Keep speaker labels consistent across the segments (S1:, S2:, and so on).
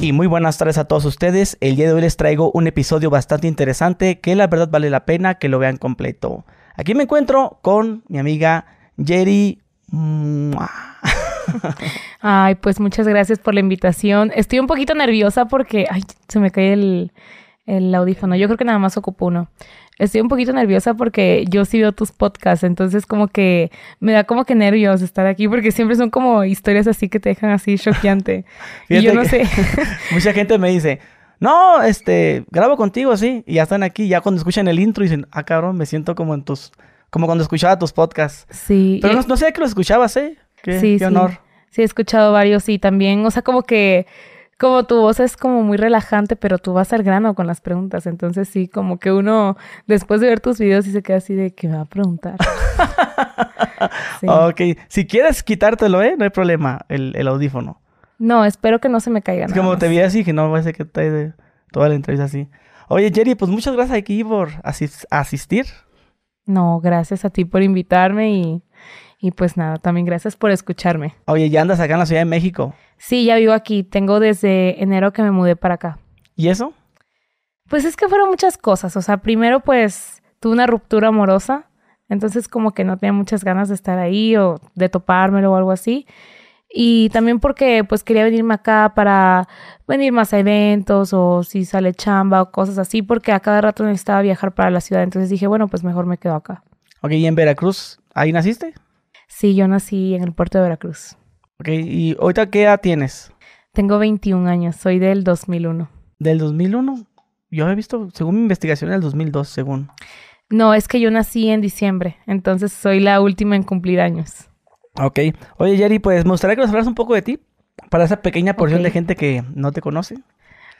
S1: Y muy buenas tardes a todos ustedes. El día de hoy les traigo un episodio bastante interesante que la verdad vale la pena que lo vean completo. Aquí me encuentro con mi amiga Jerry.
S2: Ay, pues muchas gracias por la invitación. Estoy un poquito nerviosa porque ay, se me cae el, el audífono. Yo creo que nada más ocupo uno. Estoy un poquito nerviosa porque yo sí veo tus podcasts, entonces como que me da como que nervios estar aquí porque siempre son como historias así que te dejan así choqueante. y yo no sé.
S1: mucha gente me dice, no, este, grabo contigo así y ya están aquí, ya cuando escuchan el intro dicen, ah, cabrón, me siento como en tus, como cuando escuchaba tus podcasts.
S2: Sí.
S1: Pero no, no sé que los escuchabas, ¿eh? Qué,
S2: sí,
S1: qué honor.
S2: Sí, he escuchado varios y también, o sea, como que como tu voz es como muy relajante, pero tú vas al grano con las preguntas. Entonces sí, como que uno después de ver tus videos sí se queda así de que me va a preguntar.
S1: Ok, si quieres quitártelo, ¿eh? No hay problema, el, el audífono.
S2: No, espero que no se me caiga.
S1: Es como te vi así, que no va a ser que te de toda la entrevista así. Oye, Jerry, pues muchas gracias aquí por asistir.
S2: No, gracias a ti por invitarme y, y pues nada, también gracias por escucharme.
S1: Oye, ya andas acá en la Ciudad de México.
S2: Sí, ya vivo aquí. Tengo desde enero que me mudé para acá.
S1: ¿Y eso?
S2: Pues es que fueron muchas cosas. O sea, primero pues tuve una ruptura amorosa. Entonces como que no tenía muchas ganas de estar ahí o de topármelo o algo así. Y también porque pues quería venirme acá para venir más a eventos o si sale chamba o cosas así, porque a cada rato necesitaba viajar para la ciudad. Entonces dije, bueno, pues mejor me quedo acá.
S1: Ok, ¿y en Veracruz? ¿Ahí naciste?
S2: Sí, yo nací en el puerto de Veracruz.
S1: Ok, ¿y ahorita qué edad tienes?
S2: Tengo 21 años, soy del 2001.
S1: ¿Del 2001? Yo he visto, según mi investigación, el 2002, según.
S2: No, es que yo nací en diciembre, entonces soy la última en cumplir años.
S1: Ok. Oye, Jerry, pues me gustaría que nos hablas un poco de ti, para esa pequeña porción de gente que no te conoce.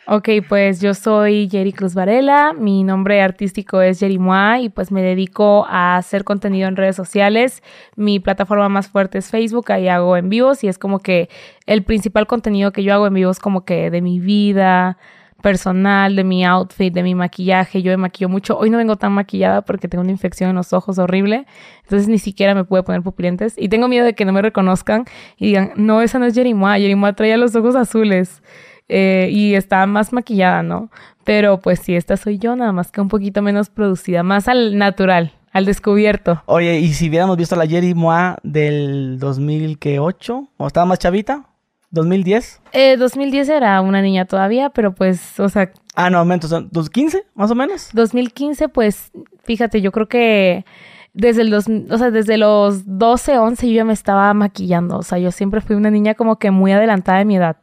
S2: Ok, pues yo soy Jerry Cruz Varela, mi nombre artístico es Jerry Mua y pues me dedico a hacer contenido en redes sociales. Mi plataforma más fuerte es Facebook, ahí hago en vivos y es como que el principal contenido que yo hago en vivo es como que de mi vida personal, de mi outfit, de mi maquillaje. Yo me maquillo mucho. Hoy no vengo tan maquillada porque tengo una infección en los ojos horrible, entonces ni siquiera me pude poner pupilentes y tengo miedo de que no me reconozcan y digan, no, esa no es Jerry Mua traía los ojos azules eh, y está más maquillada, ¿no? Pero pues sí, esta soy yo, nada más que un poquito menos producida, más al natural, al descubierto.
S1: Oye, ¿y si hubiéramos visto a la Jerry Moa del 2008? ¿O estaba más chavita? ¿2010?
S2: Eh, 2010 era una niña todavía, pero pues, o sea,
S1: Ah, no, son 2015, más o menos.
S2: 2015, pues, fíjate, yo creo que desde el dos, o sea, desde los 12, 11 yo ya me estaba maquillando, o sea, yo siempre fui una niña como que muy adelantada de mi edad.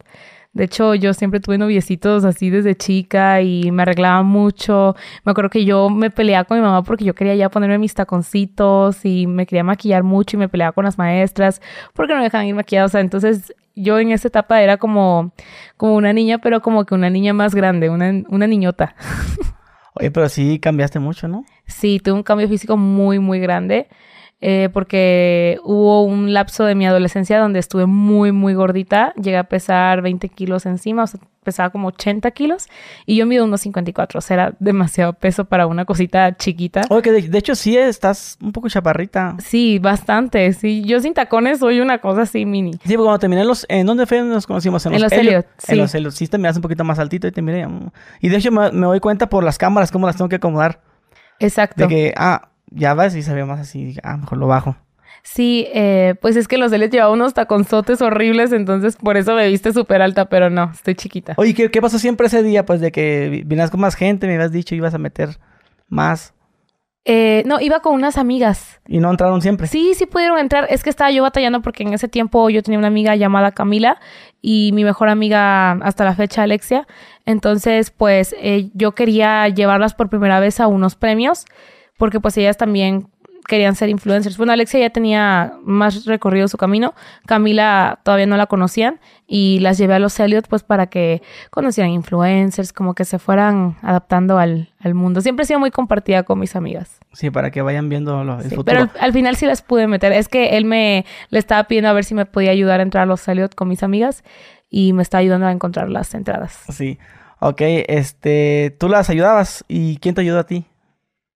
S2: De hecho, yo siempre tuve noviecitos así desde chica y me arreglaba mucho. Me acuerdo que yo me peleaba con mi mamá porque yo quería ya ponerme mis taconcitos y me quería maquillar mucho y me peleaba con las maestras porque no me dejaban ir maquillada. O sea, entonces yo en esa etapa era como, como una niña, pero como que una niña más grande, una, una niñota.
S1: Oye, pero sí cambiaste mucho, ¿no?
S2: Sí, tuve un cambio físico muy, muy grande. Eh, porque hubo un lapso de mi adolescencia donde estuve muy, muy gordita. Llegué a pesar 20 kilos encima, o sea, pesaba como 80 kilos. Y yo mido unos 54, o sea, era demasiado peso para una cosita chiquita.
S1: Oye, que de, de hecho sí estás un poco chaparrita.
S2: Sí, bastante. Sí, yo sin tacones soy una cosa así mini.
S1: Sí, porque cuando terminé los... ¿En dónde fue nos conocimos?
S2: En los Elliot,
S1: En
S2: sí.
S1: los Elliot. Sí, te miras un poquito más altito y te miré. Y de hecho me, me doy cuenta por las cámaras cómo las tengo que acomodar.
S2: Exacto.
S1: De que, ah, ya vas y ve más así. Ah, mejor lo bajo.
S2: Sí, eh, pues es que los Elliot llevaba unos taconzotes horribles, entonces por eso me viste súper alta, pero no, estoy chiquita.
S1: Oye, ¿qué, qué pasó siempre ese día? Pues de que vi- vinieras con más gente, me habías dicho, ibas a meter más.
S2: Eh, no, iba con unas amigas.
S1: Y no entraron siempre.
S2: Sí, sí pudieron entrar. Es que estaba yo batallando porque en ese tiempo yo tenía una amiga llamada Camila y mi mejor amiga hasta la fecha, Alexia. Entonces, pues eh, yo quería llevarlas por primera vez a unos premios porque pues ellas también querían ser influencers. Bueno, Alexia ya tenía más recorrido su camino. Camila todavía no la conocían y las llevé a los Elliot pues para que conocieran influencers, como que se fueran adaptando al, al mundo. Siempre he sido muy compartida con mis amigas.
S1: Sí, para que vayan viendo lo, el
S2: Sí,
S1: futuro.
S2: pero al, al final sí las pude meter. Es que él me le estaba pidiendo a ver si me podía ayudar a entrar a los Elliot con mis amigas y me está ayudando a encontrar las entradas.
S1: Sí. Ok, este, tú las ayudabas. ¿Y quién te ayudó a ti?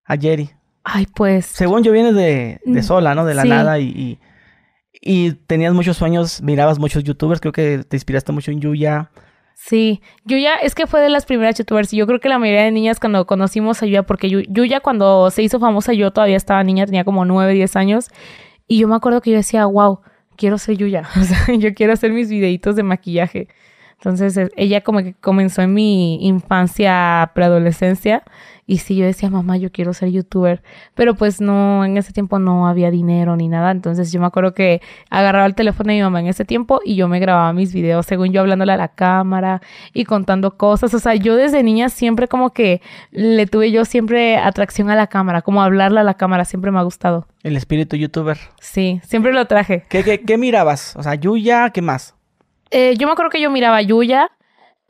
S1: A Jerry.
S2: Ay, pues
S1: Según yo vienes de, de
S2: Mm,
S1: sola, ¿no? De la
S2: sí.
S1: nada y, y, y tenías muchos sueños, mirabas muchos youtubers, creo que te inspiraste mucho en Yuya.
S2: Sí, Yuya es que fue de las primeras youtubers y yo creo que la mayoría de niñas cuando conocimos a Yuya, porque Yuya cuando se hizo famosa yo todavía estaba niña, tenía como 9, 10 años y yo me acuerdo que yo decía, wow, quiero ser Yuya, o sea, yo quiero hacer mis videitos de maquillaje. Entonces e, ella como que comenzó en mi infancia, preadolescencia y sí, yo decía, mamá, yo quiero ser youtuber. Pero pues no, en ese tiempo no había dinero ni nada. Entonces yo me acuerdo que agarraba el teléfono de mi mamá en ese tiempo y yo me grababa mis videos, según yo hablándole a la cámara y contando cosas. O sea, yo desde niña siempre como que le tuve yo siempre atracción a la cámara, como hablarle a la cámara, siempre me ha gustado.
S1: El espíritu youtuber.
S2: Sí, siempre lo traje.
S1: ¿Qué, qué, qué mirabas? O sea, Yuya, ¿qué más?
S2: Eh, yo me acuerdo que yo miraba Yuya.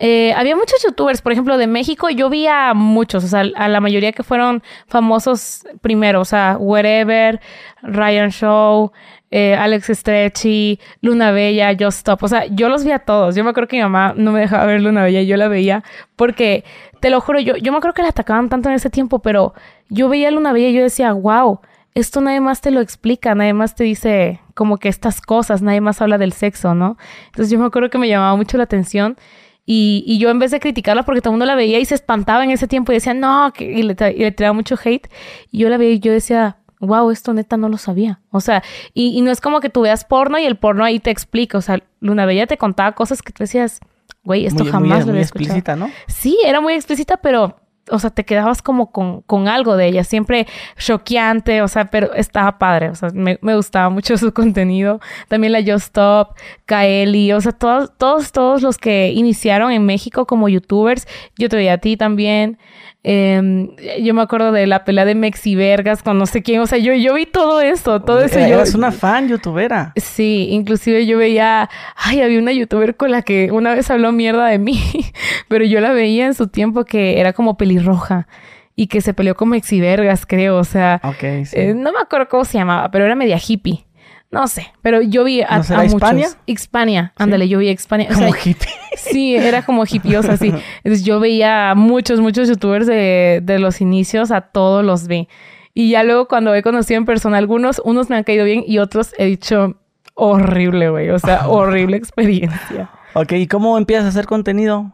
S2: Eh, había muchos youtubers, por ejemplo, de México, yo vi a muchos, o sea, a la mayoría que fueron famosos primero, o sea, Wherever, Ryan Show, eh, Alex Stretchy, Luna Bella, Just Stop, o sea, yo los vi a todos. Yo me acuerdo que mi mamá no me dejaba ver Luna Bella, yo la veía porque, te lo juro, yo, yo me acuerdo que la atacaban tanto en ese tiempo, pero yo veía a Luna Bella y yo decía, wow, esto nadie más te lo explica, nadie más te dice como que estas cosas, nadie más habla del sexo, ¿no? Entonces yo me acuerdo que me llamaba mucho la atención y, y, yo en vez de criticarla porque todo el mundo la veía y se espantaba en ese tiempo y decía, no, que, y, le tiraba mucho hate, y yo la veía y yo decía, wow, esto neta no lo sabía. O sea, y, y, no es como que tú veas porno y el porno ahí te explica. O sea, Luna Bella te contaba cosas que tú decías, güey, esto jamás lo había explícita, ¿no? Sí, era muy explícita, pero o sea, te quedabas como con, con, algo de ella, siempre choqueante, o sea, pero estaba padre, o sea, me, me gustaba mucho su contenido. También la Just Stop, Kaeli, o sea, todos, todos, todos los que iniciaron en México como youtubers, yo te veía a ti también. Eh, yo me acuerdo de la pelea de Mexi Vergas con no sé quién. O sea, yo, yo vi todo eso, todo eso.
S1: Yo, eras una fan youtubera.
S2: Sí, inclusive yo veía, ay, había una youtuber con la que una vez habló mierda de mí, pero yo la veía en su tiempo que era como pelirroja y que se peleó con Mexi Vergas, creo. O sea,
S1: okay, sí.
S2: eh, no me acuerdo cómo se llamaba, pero era media hippie. No sé, pero yo vi a,
S1: ¿No
S2: a
S1: Hispania?
S2: muchos. Hispania, ándale, yo vi a Hispania.
S1: Como o sea, hippie.
S2: Sí, era como hippiosa, así. Entonces yo veía a muchos, muchos youtubers de, de los inicios, a todos los vi. Y ya luego cuando he conocido en persona algunos, unos me han caído bien y otros he dicho, horrible, güey. O sea, horrible experiencia.
S1: Ok, ¿y cómo empiezas a hacer contenido?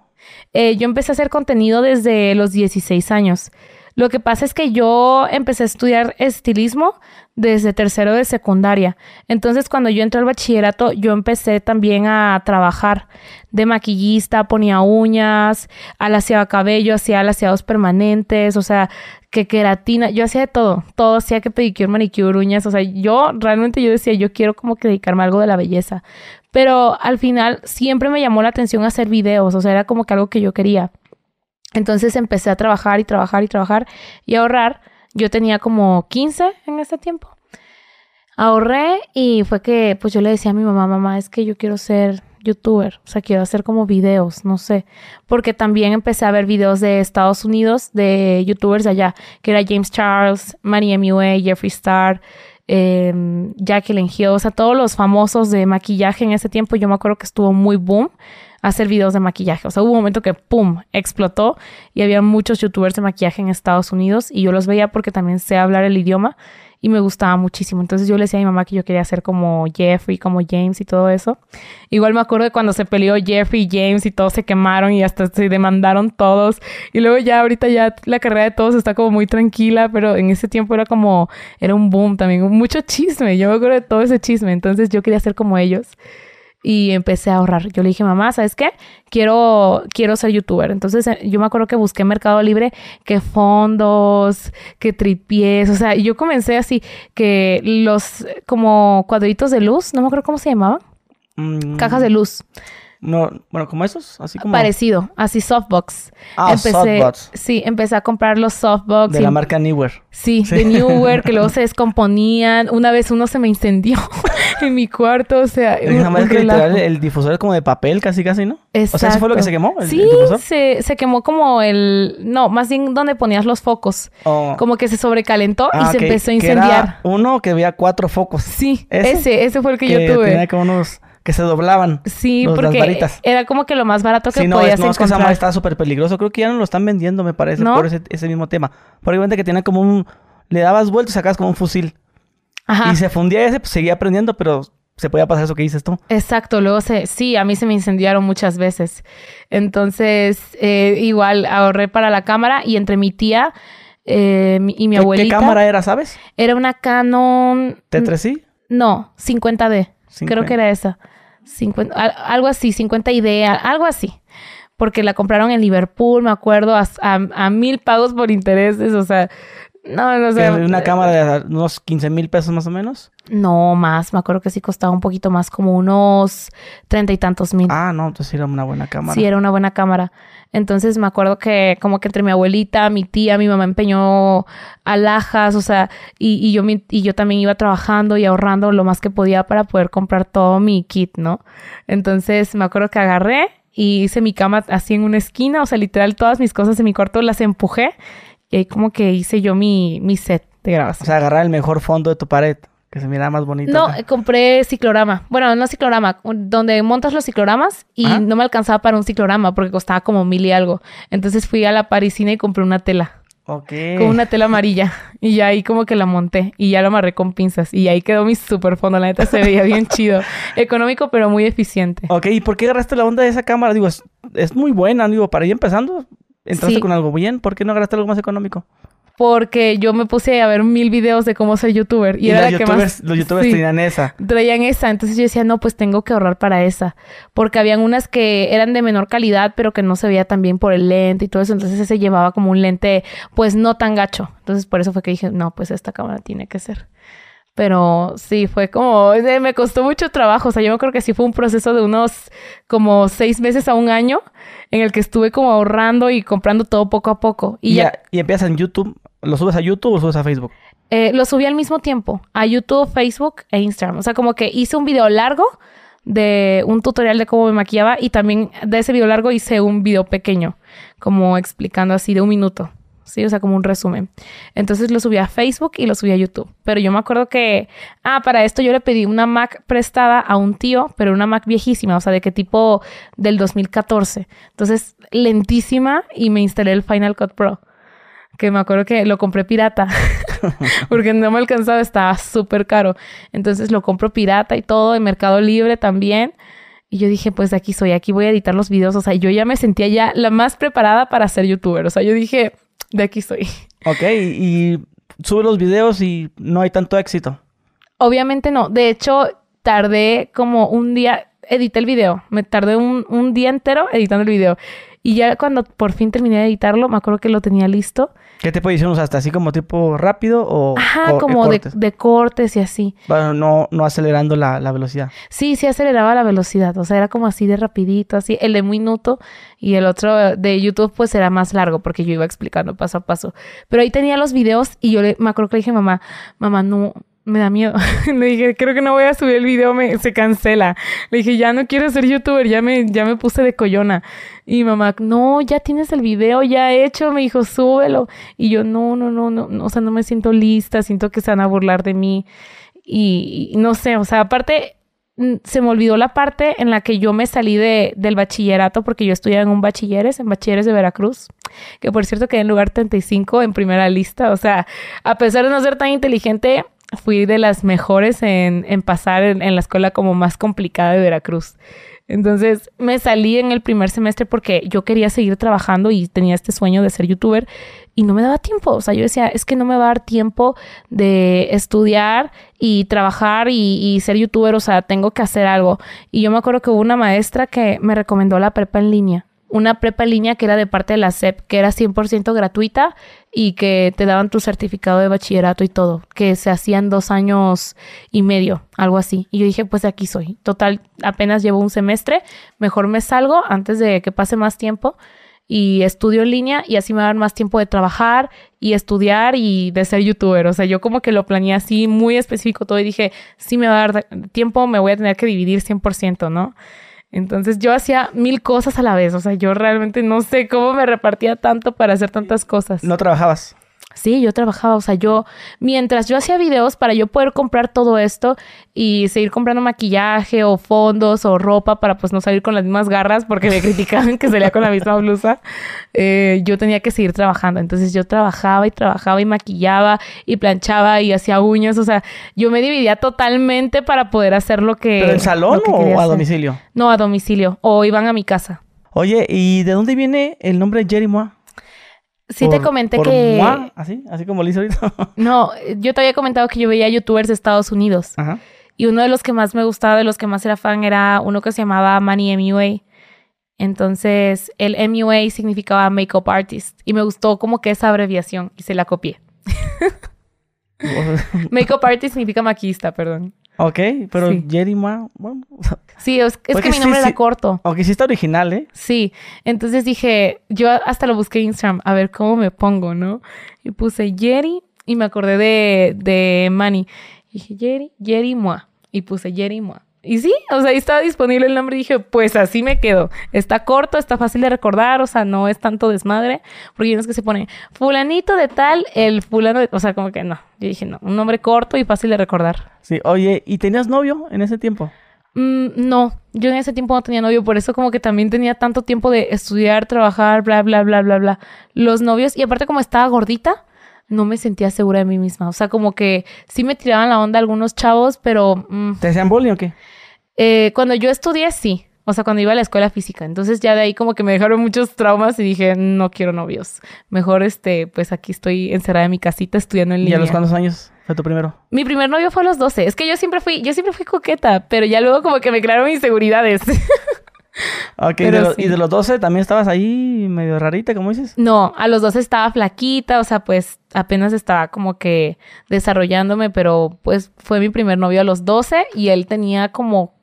S2: Eh, yo empecé a hacer contenido desde los 16 años. Lo que pasa es que yo empecé a estudiar estilismo desde tercero de secundaria. Entonces, cuando yo entré al bachillerato, yo empecé también a trabajar de maquillista, ponía uñas, alaciaba cabello, hacía alaciados permanentes, o sea, que queratina, yo hacía de todo, todo hacía que pedicure, manicure, uñas, o sea, yo realmente yo decía, yo quiero como que dedicarme a algo de la belleza. Pero al final siempre me llamó la atención hacer videos, o sea, era como que algo que yo quería. Entonces empecé a trabajar y trabajar y trabajar y ahorrar. Yo tenía como 15 en ese tiempo. Ahorré y fue que pues yo le decía a mi mamá, mamá, es que yo quiero ser youtuber, o sea, quiero hacer como videos, no sé, porque también empecé a ver videos de Estados Unidos, de youtubers allá, que era James Charles, Manny MUA, Jeffree Star, eh, Jacqueline Hill, o sea, todos los famosos de maquillaje en ese tiempo, yo me acuerdo que estuvo muy boom hacer videos de maquillaje. O sea, hubo un momento que, ¡pum!, explotó y había muchos youtubers de maquillaje en Estados Unidos y yo los veía porque también sé hablar el idioma y me gustaba muchísimo. Entonces yo le decía a mi mamá que yo quería ser como Jeffrey, como James y todo eso. Igual me acuerdo de cuando se peleó Jeffrey y James y todos se quemaron y hasta se demandaron todos. Y luego ya ahorita ya la carrera de todos está como muy tranquila, pero en ese tiempo era como, era un boom también, mucho chisme. Yo me acuerdo de todo ese chisme. Entonces yo quería ser como ellos y empecé a ahorrar. Yo le dije, mamá, ¿sabes qué? Quiero, quiero ser youtuber. Entonces eh, yo me acuerdo que busqué en Mercado Libre que fondos, que tripies, o sea, yo comencé así, que los como cuadritos de luz, no me acuerdo cómo se llamaban.
S1: Mm,
S2: Cajas de luz.
S1: No, bueno, como esos, así como...
S2: Parecido, así softbox.
S1: Ah,
S2: empecé,
S1: softbox.
S2: Sí, empecé a comprar los softbox.
S1: De
S2: y-
S1: la marca Newer.
S2: Sí, de Newer, que luego se descomponían. Una vez uno se me incendió en mi cuarto, o sea, un,
S1: que literal el difusor es como de papel, casi casi, ¿no? O sea, ¿eso fue lo que se quemó? ¿El,
S2: sí,
S1: el difusor?
S2: se, se quemó como el... No, más bien donde ponías los focos.
S1: Oh.
S2: Como que se sobrecalentó
S1: Ah,
S2: y se
S1: ok,
S2: empezó a
S1: que era
S2: incendiar.
S1: uno que veía cuatro focos.
S2: Sí,
S1: ¿Ese?
S2: ese, ese fue el que, yo tuve.
S1: tenía como unos que se doblaban.
S2: Sí,
S1: los- las
S2: porque
S1: varitas.
S2: era como que lo más barato que
S1: Sí, no,
S2: podías
S1: es, no, es que esa
S2: encontrar.
S1: estaba súper peligroso. Creo que ya no lo están vendiendo, me parece,
S2: ¿No?
S1: por ese, ese mismo tema. Probablemente que tenía como un... Le dabas vuelta y sacabas como un fusil.
S2: Ajá.
S1: Y se fundía ese, pues seguía prendiendo, pero se podía pasar eso que dices tú.
S2: Exacto, luego se, sí, a mí se me incendiaron muchas veces. Entonces, eh, igual ahorré para la cámara y entre mi tía eh, y mi
S1: ¿Qué,
S2: abuelita.
S1: ¿Qué cámara era, sabes?
S2: Era una Canon.
S1: ¿T3i?
S2: No, 50D. Creo
S1: 50.
S2: que era esa. 50, al- algo así, 50 idea, algo así. Porque la compraron en Liverpool, me acuerdo, a, a- a mil pagos por intereses, o sea, no, no sé.
S1: una cámara de unos 15 mil pesos más o menos.
S2: No, más, me acuerdo que sí costaba un poquito más, como unos treinta y tantos mil.
S1: Ah, no, entonces era una buena cámara.
S2: Sí, era una buena cámara. Entonces me acuerdo que como que entre mi abuelita, mi tía, mi mamá empeñó alhajas, o sea, y, yo, mi- y yo también iba trabajando y ahorrando lo más que podía para poder comprar todo mi kit, ¿no? Entonces me acuerdo que agarré y hice mi cama así en una esquina, o sea, literal todas mis cosas en mi cuarto las empujé y ahí como que hice yo mi, mi set de
S1: O
S2: grabación.
S1: sea, agarrar el mejor fondo de tu pared, que se mirara más bonito.
S2: No,
S1: acá.
S2: eh, compré ciclorama. Bueno, no ciclorama, donde montas los cicloramas y
S1: Ajá.
S2: no me alcanzaba para un ciclorama porque costaba como mil y algo. Entonces fui a la parisina y compré una tela,
S1: Ok.
S2: con una tela amarilla. Y ya ahí como que la monté y ya la amarré con pinzas. Y ahí quedó mi super fondo. La neta se veía bien chido. Económico, pero muy eficiente.
S1: Ok, ¿y por qué agarraste la onda de esa cámara? Digo, es, es muy buena, digo, para ir empezando. Entraste
S2: Sí.
S1: con algo bien, ¿por qué no agarraste algo más económico?
S2: Porque yo me puse a ver mil videos de cómo ser youtuber. Y,
S1: Y,
S2: era la que
S1: youtubers,
S2: más...
S1: los youtubers
S2: Sí.
S1: tenían esa.
S2: traían esa. Entonces yo decía, no, pues tengo que ahorrar para esa. Porque habían unas que eran de menor calidad, pero que no se veía tan bien por el lente y todo eso. Entonces ese llevaba como un lente, pues no tan gacho. Entonces por eso fue que dije, no, pues esta cámara tiene que ser. Pero sí, fue como, me costó mucho trabajo. O sea, yo creo que sí fue un proceso de unos como seis meses a un año en el que estuve como ahorrando y comprando todo poco a poco. Y,
S1: Y,
S2: ya,
S1: y empiezas en YouTube. ¿Lo subes a YouTube o lo subes a Facebook?
S2: eh, lo subí al mismo tiempo a YouTube, Facebook e Instagram. O sea, como que hice un video largo de un tutorial de cómo me maquillaba y también de ese video largo hice un video pequeño, como explicando así de un minuto. Sí, o sea, como un resumen. Entonces lo subí a Facebook y lo subí a YouTube. Pero yo me acuerdo que, ah, para esto yo le pedí una Mac prestada a un tío, pero una Mac viejísima, o sea, de qué tipo del 2014. Entonces, lentísima y me instalé el Final Cut Pro que me acuerdo que lo compré pirata porque no me alcanzaba, estaba súper caro. Entonces lo compro pirata y todo en Mercado Libre también. Y yo dije, pues de aquí soy, aquí voy a editar los videos. O sea, yo ya me sentía ya la más preparada para ser youtuber. O sea, yo dije, de aquí soy.
S1: Ok, y, y sube los videos y no hay tanto éxito.
S2: Obviamente no. De hecho, tardé como un día, edité el video. Me tardé un, un día entero editando el video. Y ya cuando por fin terminé de editarlo, me acuerdo que lo tenía listo.
S1: ¿Qué tipo de edición usaste? ¿Así como tipo rápido o
S2: Ajá,
S1: o-
S2: como de,
S1: cortes?
S2: de cortes y así.
S1: Bueno, no, no acelerando la, la velocidad.
S2: Sí, sí aceleraba la velocidad, o sea, era como así de rapidito, así, el de minuto y el otro de YouTube pues era más largo porque yo iba explicando paso a paso. Pero ahí tenía los videos y yo le, me acuerdo que le dije, mamá, mamá, no, me da miedo. le dije, creo que no voy a subir el video, me, se cancela. Le dije, ya no quiero ser youtuber, ya me, ya me puse de collona. Y mamá, no, ya tienes el video ya hecho, me dijo, súbelo. Y yo, no, no, no, no, o sea, no me siento lista, siento que se van a burlar de mí. Y, no sé, o sea, aparte, mm, se me olvidó la parte en la que yo me salí de, del bachillerato porque yo estudiaba en un bachilleres, en bachilleres de Veracruz, que por cierto quedé en lugar 35 en primera lista. O sea, a pesar de no ser tan inteligente, fui de las mejores en, en pasar en, la escuela como más complicada de Veracruz. Entonces me salí en el primer semestre porque yo quería seguir trabajando y tenía este sueño de ser youtuber y no me daba tiempo. O sea, yo decía, es que no me va a dar tiempo de estudiar y trabajar y, y ser youtuber. O sea, tengo que hacer algo. Y yo me acuerdo que hubo una maestra que me recomendó la prepa en línea. Una prepa en línea que era de parte de la SEP, que era 100% gratuita y que te daban tu certificado de bachillerato y todo, que se hacían dos años y medio, algo así. Y yo dije, pues aquí soy. Total, apenas llevo un semestre, mejor me salgo antes de que pase más tiempo y estudio en línea y así me dar más tiempo de trabajar y estudiar y de ser youtuber. O sea, yo como que lo planeé así muy específico todo y dije, sí me va a dar tiempo, me voy a tener que dividir 100%, ¿no? Entonces yo hacía mil cosas a la vez, o sea, yo realmente no sé cómo me repartía tanto para hacer tantas cosas.
S1: ¿No trabajabas?
S2: Sí, yo trabajaba, o sea, yo, mientras yo hacía videos para yo poder comprar todo esto y seguir comprando maquillaje o fondos o ropa para pues no salir con las mismas garras porque me criticaban que salía con la misma blusa, eh, yo tenía que seguir trabajando. Entonces yo trabajaba y trabajaba y maquillaba y planchaba y hacía uñas, o sea, yo me dividía totalmente para poder hacer lo que...
S1: ¿Pero en salón o a domicilio?
S2: No, a domicilio, o iban a mi casa.
S1: Oye, ¿y de dónde viene el nombre de
S2: Sí te comenté que...
S1: ¿Así? ¿Así como lo hice ahorita?
S2: no, yo te había comentado que yo veía youtubers de Estados Unidos. Ajá. Y uno de los que más me gustaba, de los que más era fan, era uno que se llamaba Manny MUA. Entonces, el MUA significaba Makeup Artist. Y me gustó como que esa abreviación y se la copié. Makeup Artist significa maquista, perdón.
S1: Ok, pero Jerry Ma, bueno.
S2: Sí, es, que mi nombre era corto.
S1: Ok, sí está original, ¿eh?
S2: Sí, entonces dije, yo hasta lo busqué en Instagram, a ver cómo me pongo, ¿no? Y puse Jerry y me acordé de, de Manny. Y dije, Jerry, Jerry Moa. Y puse Jerry Moa. Y sí, o sea, ahí estaba disponible el nombre y dije, pues así me quedo. Está corto, está fácil de recordar, o sea, no es tanto desmadre, porque no es que se pone fulanito de tal, el fulano, de... o sea, como que no. Yo dije, no, un nombre corto y fácil de recordar.
S1: Sí, oye, ¿y tenías novio en ese tiempo?
S2: Mm, no, yo en ese tiempo no tenía novio, por eso como que también tenía tanto tiempo de estudiar, trabajar, bla, bla, bla, bla, bla. Los novios, y aparte como estaba gordita, no me sentía segura de mí misma. O sea, como que sí me tiraban la onda algunos chavos, pero...
S1: Mm, ¿Te hacían bullying o qué?
S2: Eh, cuando yo estudié, sí. O sea, cuando iba a la escuela física. Entonces ya de ahí como que me dejaron muchos traumas y dije, no quiero novios. Mejor, este, pues aquí estoy encerrada en mi casita estudiando en línea.
S1: ¿Y a los cuántos años fue tu primero?
S2: Mi primer novio fue a los 12. Es que yo siempre fui, yo siempre fui coqueta, pero ya luego como que me crearon inseguridades.
S1: Ok, ¿y de los 12 también estabas ahí medio rarita, como dices?
S2: No, a los 12 estaba flaquita, o sea, pues apenas estaba como que desarrollándome, pero pues fue mi primer novio a los 12 y él tenía como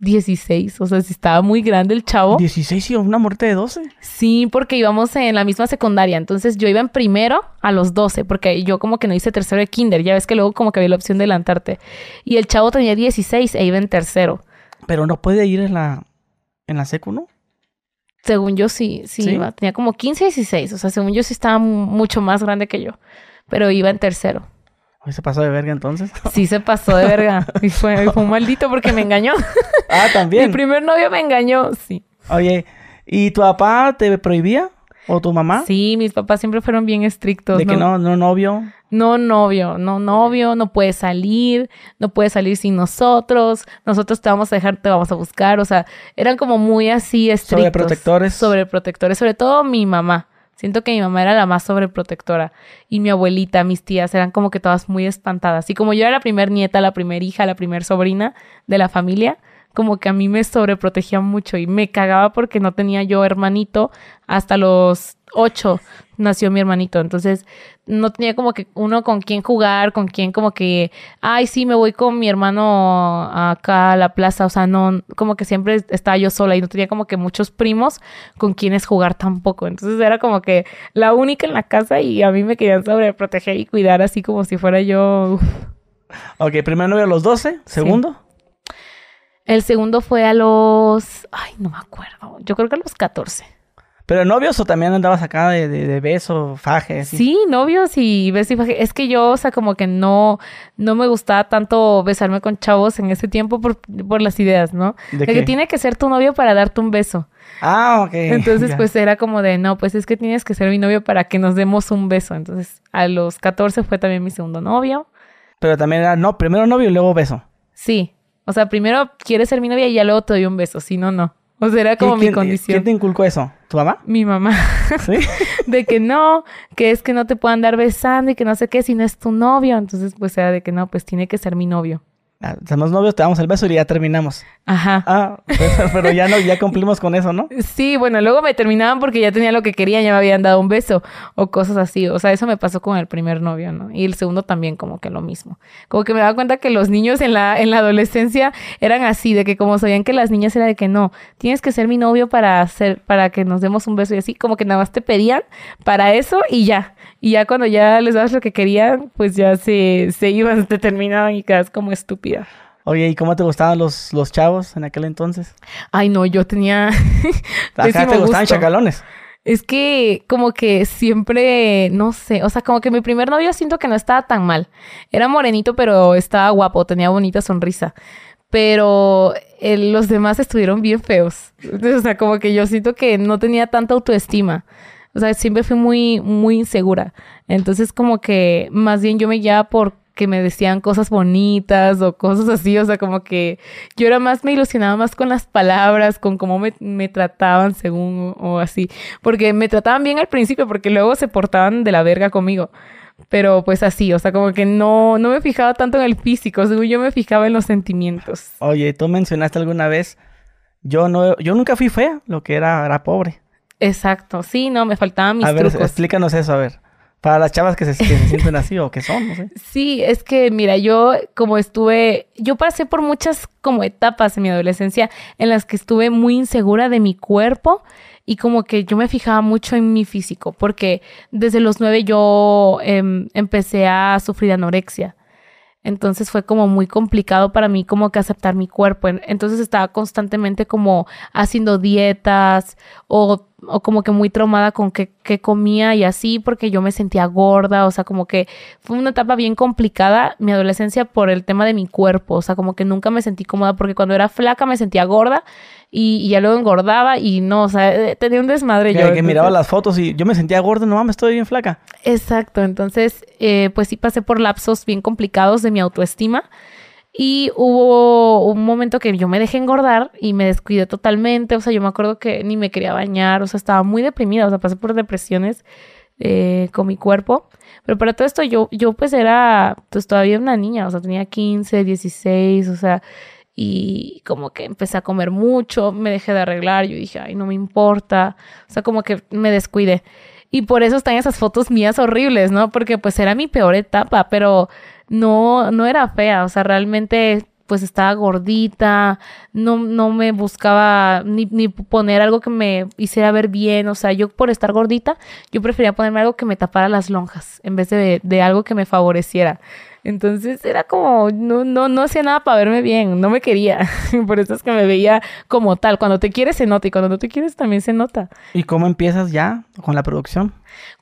S2: 16, o sea, si estaba muy grande el chavo.
S1: 16 y una muerte de 12.
S2: Sí, porque íbamos en la misma secundaria, entonces yo iba en primero a los 12, porque yo como que no hice tercero de kinder, ya ves que luego como que había la opción de adelantarte. Y el chavo tenía 16 e iba en tercero.
S1: Pero no puede ir en la en la secu, ¿no?
S2: Según yo sí, sí, Iba. tenía como 15, 16, o sea, según yo sí estaba mucho más grande que yo, pero iba en tercero.
S1: ¿Se pasó de verga entonces?
S2: Sí, se pasó de verga. Y fue, un maldito porque me engañó.
S1: Ah, también.
S2: Mi primer novio me engañó, sí.
S1: Oye, ¿y tu papá te prohibía? ¿O tu mamá?
S2: Sí, mis papás siempre fueron bien estrictos.
S1: ¿De que no, no novio?
S2: No novio, no novio, no puedes salir, no puedes salir sin nosotros, nosotros te vamos a dejar, te vamos a buscar, o sea, eran como muy así estrictos.
S1: Sobreprotectores.
S2: Sobreprotectores, sobre todo mi mamá. Siento que mi mamá era la más sobreprotectora y mi abuelita, mis tías eran como que todas muy espantadas. Y como yo era la primer nieta, la primer hija, la primer sobrina de la familia, como que a mí me sobreprotegía mucho y me cagaba porque no tenía yo hermanito hasta los ocho nació mi hermanito. Entonces no tenía como que uno con quien jugar, con quien como que, ay, sí, me voy con mi hermano acá a la plaza. O sea, no, como que siempre estaba yo sola y no tenía como que muchos primos con quienes jugar tampoco. Entonces era como que la única en la casa y a mí me querían sobreproteger y cuidar así como si fuera yo.
S1: Ok, primero novio a los 12, segundo.
S2: El segundo fue a los. Ay, no me acuerdo. Yo creo que a los 14.
S1: ¿Pero novios o también andabas acá de, de, beso, faje?
S2: Sí, novios y beso y faje. Es que yo, o sea, como que no, no me gustaba tanto besarme con chavos en ese tiempo por, por las ideas, ¿no? ¿De, que tiene que ser tu novio para darte un beso.
S1: Ah, ok.
S2: Entonces, pues era como de, no, pues es que tienes que ser mi novio para que nos demos un beso. Entonces, a los 14 fue también mi segundo novio.
S1: Pero también era, no, primero novio y luego beso.
S2: Sí, o sea, primero quieres ser mi novia y ya luego te doy un beso, si no, no. O sea, era como mi condición.
S1: ¿Quién te inculcó eso? ¿Tu mamá?
S2: Mi mamá. ¿Sí? de que no, que es que no te puedan andar besando y que no sé qué si no es tu novio. Entonces, pues era de que no, pues tiene que ser mi novio.
S1: Ah, somos novios, te damos el beso y ya terminamos.
S2: Ajá.
S1: Ah, pero, ya no, ya cumplimos con eso, ¿no?
S2: Sí, bueno, luego me terminaban porque ya tenía lo que querían, ya me habían dado un beso o cosas así. O sea, eso me pasó con el primer novio, ¿no? Y el segundo también como que lo mismo. Como que me daba cuenta que los niños en la, en la adolescencia eran así, de que como sabían que las niñas era de que no, tienes que ser mi novio para hacer, para que nos demos un beso y así, como que nada más te pedían para eso y ya. Y ya cuando ya les dabas lo que querían, pues ya se, se iban, te terminaban y quedas como
S1: Oye, ¿y cómo te gustaban los, los chavos en aquel entonces?
S2: Ay, no, yo tenía.
S1: Acá te gustaban chacalones.
S2: Es que como que siempre, no sé, o sea, como que mi primer novio siento que no estaba tan mal. Era morenito, pero estaba guapo, tenía bonita sonrisa. Pero eh, los demás estuvieron bien feos. O sea, como que yo siento que no tenía tanta autoestima. O sea, siempre fui muy, muy insegura. Entonces, como que más bien yo me guiaba por que me decían cosas bonitas o cosas así, o sea, como que yo era más, me ilusionaba más con las palabras, con cómo me, me trataban según o, así, porque me trataban bien al principio, porque luego se portaban de la verga conmigo, pero pues así, o sea, como que no, no me fijaba tanto en el físico, según yo me fijaba en los sentimientos.
S1: Oye, tú mencionaste alguna vez, yo no, yo nunca fui fea, lo que era, era pobre.
S2: Exacto, sí, no, me faltaban mis
S1: a ver,
S2: trucos.
S1: explícanos eso, a ver. Para las chavas que se, se sienten así o que son, no sé.
S2: Sí, es que mira, yo como estuve, yo pasé por muchas como etapas en mi adolescencia en las que estuve muy insegura de mi cuerpo y como que yo me fijaba mucho en mi físico, porque desde los nueve yo em, empecé a sufrir anorexia. Entonces fue como muy complicado para mí como que aceptar mi cuerpo. Entonces estaba constantemente como haciendo dietas o, o como que muy traumada con qué, qué comía y así porque yo me sentía gorda. O sea, como que fue una etapa bien complicada mi adolescencia por el tema de mi cuerpo. O sea, como que nunca me sentí cómoda porque cuando era flaca me sentía gorda y, y ya luego engordaba y no, o sea, eh, tenía un desmadre yo.
S1: que miraba las fotos y yo me sentía gordo, no mames, estoy bien flaca.
S2: Exacto, entonces eh, pues sí pasé por lapsos bien complicados de mi autoestima y hubo un momento que yo me dejé engordar y me descuidé totalmente, o sea, yo me acuerdo que ni me quería bañar, o sea, estaba muy deprimida, o sea, pasé por depresiones eh, con mi cuerpo, pero para todo esto yo, yo pues era pues todavía una niña, o sea, tenía 15, 16, o sea, y como que empecé a comer mucho, me dejé de arreglar, yo dije, ay, no me importa, o sea, como que me descuidé. Y por eso están esas fotos mías horribles, ¿no? Porque pues era mi peor etapa, pero no, no era fea, o sea, realmente pues estaba gordita, no, no me buscaba ni, ni poner algo que me hiciera ver bien, o sea, yo por estar gordita, yo prefería ponerme algo que me tapara las lonjas en vez de, de algo que me favoreciera. Entonces era como, no, no, no hacía nada para verme bien, no me quería. Por eso es que me veía como tal. Cuando te quieres se nota y cuando no te quieres también se nota.
S1: ¿Y cómo empiezas ya con la producción?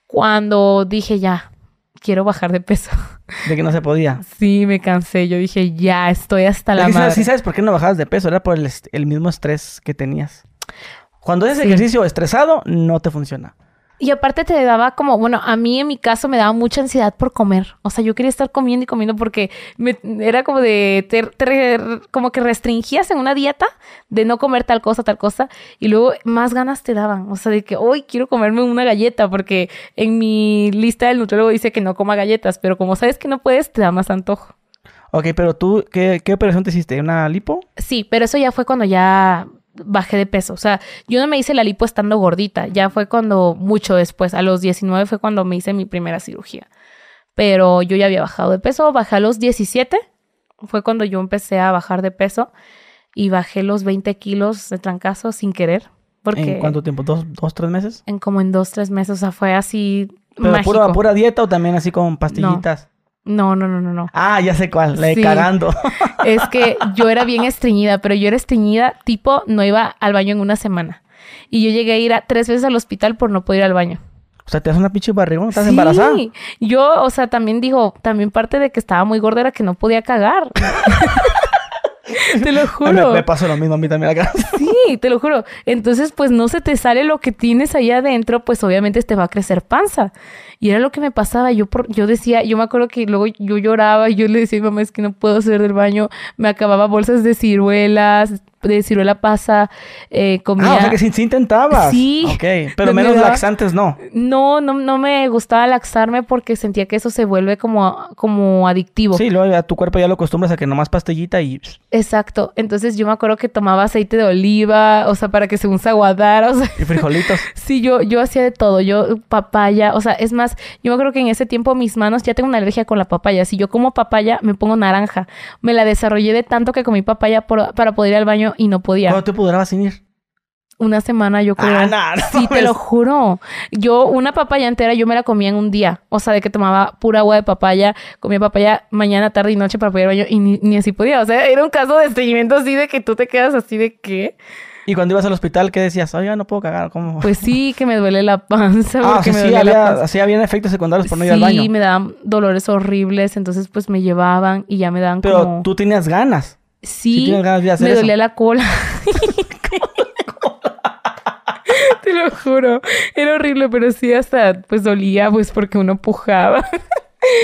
S2: Cuando dije ya, quiero bajar de peso.
S1: De que no se podía.
S2: Sí, me cansé. Yo dije, ya, estoy hasta la madre.
S1: sí sabes por qué no bajabas de peso, era por el, el mismo estrés que tenías. Cuando haces
S2: Sí.
S1: ejercicio estresado, no te funciona.
S2: Y aparte te daba como, bueno, a mí en mi caso me daba mucha ansiedad por comer. O sea, yo quería estar comiendo y comiendo porque me, era como de, te, te re- como que restringías en una dieta de no comer tal cosa, tal cosa. Y luego más ganas te daban. O sea, de que hoy quiero comerme una galleta porque en mi lista del nutriólogo dice que no coma galletas. Pero como sabes que no puedes, te da más antojo.
S1: Ok, pero tú, ¿qué, qué operación te hiciste? ¿Una lipo?
S2: Sí, pero eso ya fue cuando ya bajé de peso. O sea, yo no me hice la lipo estando gordita. Ya fue cuando, mucho después, a los 19 fue cuando me hice mi primera cirugía. Pero yo ya había bajado de peso. Bajé a los 17. Fue cuando yo empecé a bajar de peso. Y bajé los 20 kilos de trancazo sin querer. Porque
S1: ¿En cuánto tiempo? ¿Dos, dos tres meses?
S2: en como en dos, tres meses. O sea, fue así
S1: ¿Pero
S2: mágico.
S1: pura, pura dieta o también así con pastillitas?
S2: No, no, no, no, no.
S1: Ah, ya sé cuál, la de
S2: Sí.
S1: cagando.
S2: Es que yo era bien estreñida, pero yo era estreñida tipo no iba al baño en una semana. Y yo llegué a ir a tres veces al hospital por no poder ir al baño.
S1: o sea, te hace una pinche barrigón, estás
S2: Sí.
S1: embarazada.
S2: Yo, o sea, también digo, también parte de que estaba muy gorda era que no podía cagar. te lo juro.
S1: Me, me pasó lo mismo a mí también acá.
S2: Sí, te lo juro. Entonces, pues no se te sale lo que tienes ahí adentro, pues obviamente te va a crecer panza. Y era lo que me pasaba. Yo, por, yo decía, yo me acuerdo que luego yo lloraba y yo le decía a mi mamá, es que no puedo hacer del baño. Me acababa bolsas de ciruelas, de ciruela pasa, eh, comía...
S1: Ah, o sea que sí, sí intentabas.
S2: Sí.
S1: Ok, pero
S2: Me
S1: menos
S2: daba-
S1: laxantes no.
S2: No, no, no me gustaba laxarme porque sentía que eso se vuelve como, como adictivo.
S1: Sí, luego ya tu cuerpo ya lo acostumbras a que nomás pastillita y...
S2: Exacto. Entonces yo me acuerdo que tomaba aceite de oliva, o sea, para que según se aguadara, o sea,
S1: y frijolitos.
S2: Sí, yo, yo hacía de todo. Yo, papaya, o sea, es más, yo me acuerdo que en ese tiempo mis manos ya tengo una alergia con la papaya. Si yo como papaya, me pongo naranja. Me la desarrollé de tanto que comí papaya por- para poder ir al baño y no podía.
S1: ¿Cuándo te sin ir?
S2: Una semana, yo creo.
S1: Ah, no
S2: Sí, te lo juro. Yo, una papaya entera, yo me la comía en un día. O sea, de que tomaba pura agua de papaya, comía papaya mañana, tarde y noche para poder ir al baño y ni, ni así podía. O sea, era un caso de estreñimiento así de que tú te quedas así de que.
S1: Y cuando ibas al hospital, ¿qué decías? Oiga, no puedo cagar. ¿Cómo?
S2: Pues sí, que me duele la panza.
S1: ah, sea,
S2: me
S1: sí, había, sí efectos secundarios por no ir al baño.
S2: Sí, me daban dolores horribles, entonces pues me llevaban y ya me daban
S1: Pero
S2: como...
S1: tú tenías ganas.
S2: Sí,
S1: tienes ganas de hacer
S2: me
S1: eso.
S2: dolía la cola. Te lo juro. Era horrible, pero sí hasta pues dolía pues porque uno pujaba.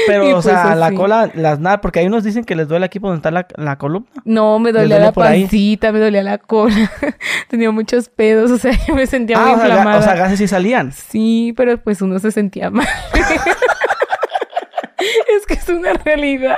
S1: Pero,
S2: Y
S1: o
S2: pues
S1: sea, la cola, las nada, porque hay unos dicen que les duele aquí por donde está la, la columna.
S2: No, me
S1: ¿Les
S2: dolía
S1: dolía
S2: la
S1: ahí?
S2: pancita, me dolía la cola. Tenía muchos pedos, o sea, yo me sentía muy
S1: Ah, o sea, ga-
S2: inflamada.
S1: o sea, gases sí salían.
S2: Sí, pero pues uno se sentía mal. es que es una realidad.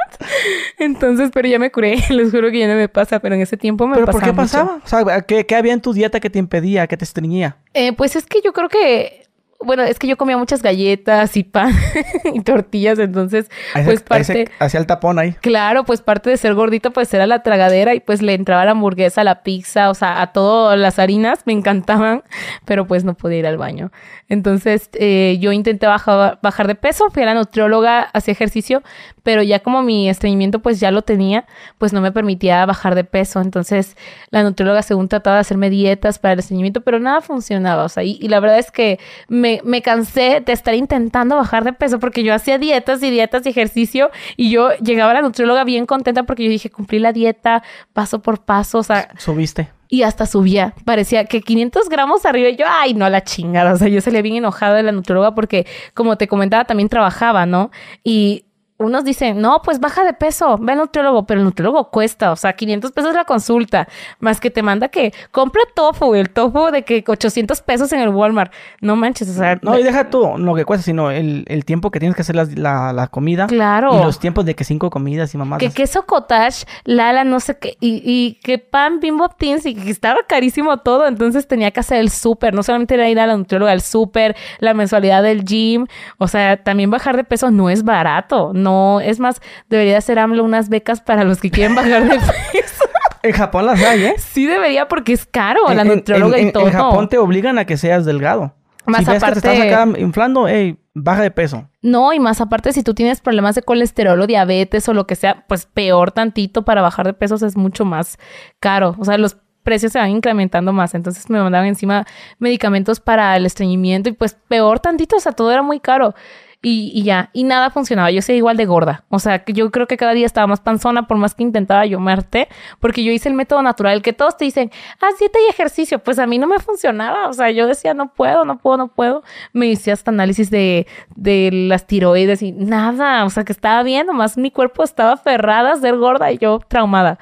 S2: Entonces, pero ya me curé. Les juro que ya no me pasa, pero en ese tiempo me
S1: ¿Pero por
S2: pasaba
S1: qué
S2: mucho.
S1: pasaba? O sea, ¿qué, qué había en tu dieta que te impedía, que te estreñía?
S2: Eh, pues es que yo creo que... Bueno, es que yo comía muchas galletas y pan y tortillas, entonces, pues parte...
S1: hacía el tapón ahí.
S2: Claro, pues parte de ser gordito, pues era la tragadera y pues le entraba la hamburguesa, la pizza, o sea, a todas las harinas me encantaban, pero pues no podía ir al baño. Entonces eh, yo intenté bajar, bajar de peso, fui a la nutrióloga, hacía ejercicio, pero ya como mi estreñimiento pues ya lo tenía, pues no me permitía bajar de peso. Entonces la nutrióloga según trataba de hacerme dietas para el estreñimiento, pero nada funcionaba. O sea, y, y la verdad es que me, me cansé de estar intentando bajar de peso porque yo hacía dietas y dietas y ejercicio y yo llegaba a la nutrióloga bien contenta porque yo dije, cumplí la dieta paso por paso, o sea,
S1: Subiste.
S2: y hasta subía. Parecía que 500 gramos arriba y yo, ay, no, la chingada. O sea, yo salía bien enojada de la nutrióloga porque, como te comentaba, también trabajaba, ¿no? Y unos dicen, no, pues baja de peso, ve al nutriólogo, pero el nutriólogo cuesta, o sea, 500 pesos la consulta, más que te manda que compre tofu, el tofu de que 800 pesos en el Walmart. No manches, o sea,
S1: No, y deja tú lo que cuesta, sino el, el tiempo que tienes que hacer la, la comida.
S2: claro.
S1: Y los tiempos de que cinco comidas y mamás.
S2: Que queso cottage, Lala, no sé qué, y, y que pan bimbo teens y que estaba carísimo todo, entonces tenía que hacer el súper, no solamente era ir a la nutrióloga, al súper, la mensualidad del gym, o sea, también bajar de peso no es barato, no, es más, debería hacer AMLO unas becas para los que quieren bajar de peso.
S1: En Japón las hay, ¿eh?
S2: sí debería porque es caro la
S1: En-
S2: nutrióloga
S1: en-
S2: y todo.
S1: En Japón te obligan a que seas delgado.
S2: Más
S1: si ves que te
S2: aparte-
S1: estás acá inflando, hey, baja de peso.
S2: No, y más aparte, si tú tienes problemas de colesterol o diabetes o lo que sea, pues peor tantito para bajar de pesos es mucho más caro. O sea, los precios se van incrementando más. Entonces me mandaban encima medicamentos para el estreñimiento y pues peor tantito, o sea, todo era muy caro. Y, ya, y nada funcionaba. Yo seguía igual de gorda. O sea, que yo creo que cada día estaba más panzona por más que intentaba yo merte, porque yo hice el método natural que todos te dicen, haz dieta y ejercicio. Pues a mí no me funcionaba. O sea, yo decía, no puedo, no puedo, no puedo. Me hice hasta análisis de, de las tiroides y nada. O sea, que estaba bien, nomás mi cuerpo estaba aferrada a ser gorda y yo traumada.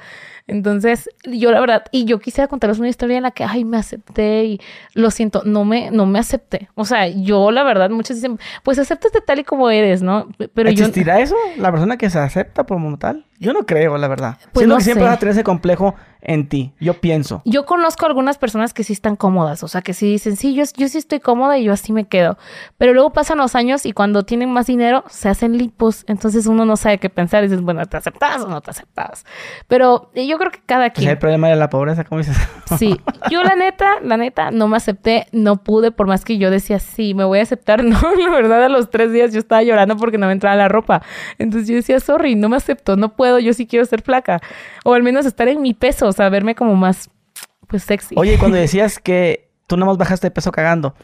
S2: Entonces, yo la verdad, y yo quisiera contarles una historia en la que, ay, me acepté y lo siento, no me, no me acepté. O sea, yo la verdad, muchos dicen, pues acéptate tal y como eres, ¿no? Pero yo...
S1: ¿Existirá eso? ¿La persona que se acepta como tal? Yo no creo, la verdad.
S2: Pues
S1: Siento
S2: no
S1: que siempre
S2: sé.
S1: vas a tener ese complejo en ti. Yo pienso.
S2: Yo conozco algunas personas que sí están cómodas, o sea, que sí dicen, sí, yo, yo sí estoy cómoda y yo así me quedo. Pero luego pasan los años y cuando tienen más dinero se hacen lipos, entonces uno no sabe qué pensar y dices, bueno, ¿te aceptas o no te aceptas? Pero eh, yo creo que cada
S1: Pues el
S2: quien.
S1: problema de la pobreza, como dices.
S2: Sí, yo la neta, la neta, no me acepté, no pude, por más que yo decía, sí, me voy a aceptar. No, la verdad, a los tres días yo estaba llorando porque no me entraba la ropa. Entonces yo decía, sorry, no me acepto, no puedo, yo sí quiero ser flaca. O al menos estar en mi peso, o sea, verme como más, pues, sexy.
S1: Oye, cuando decías que tú nada más bajaste de peso cagando,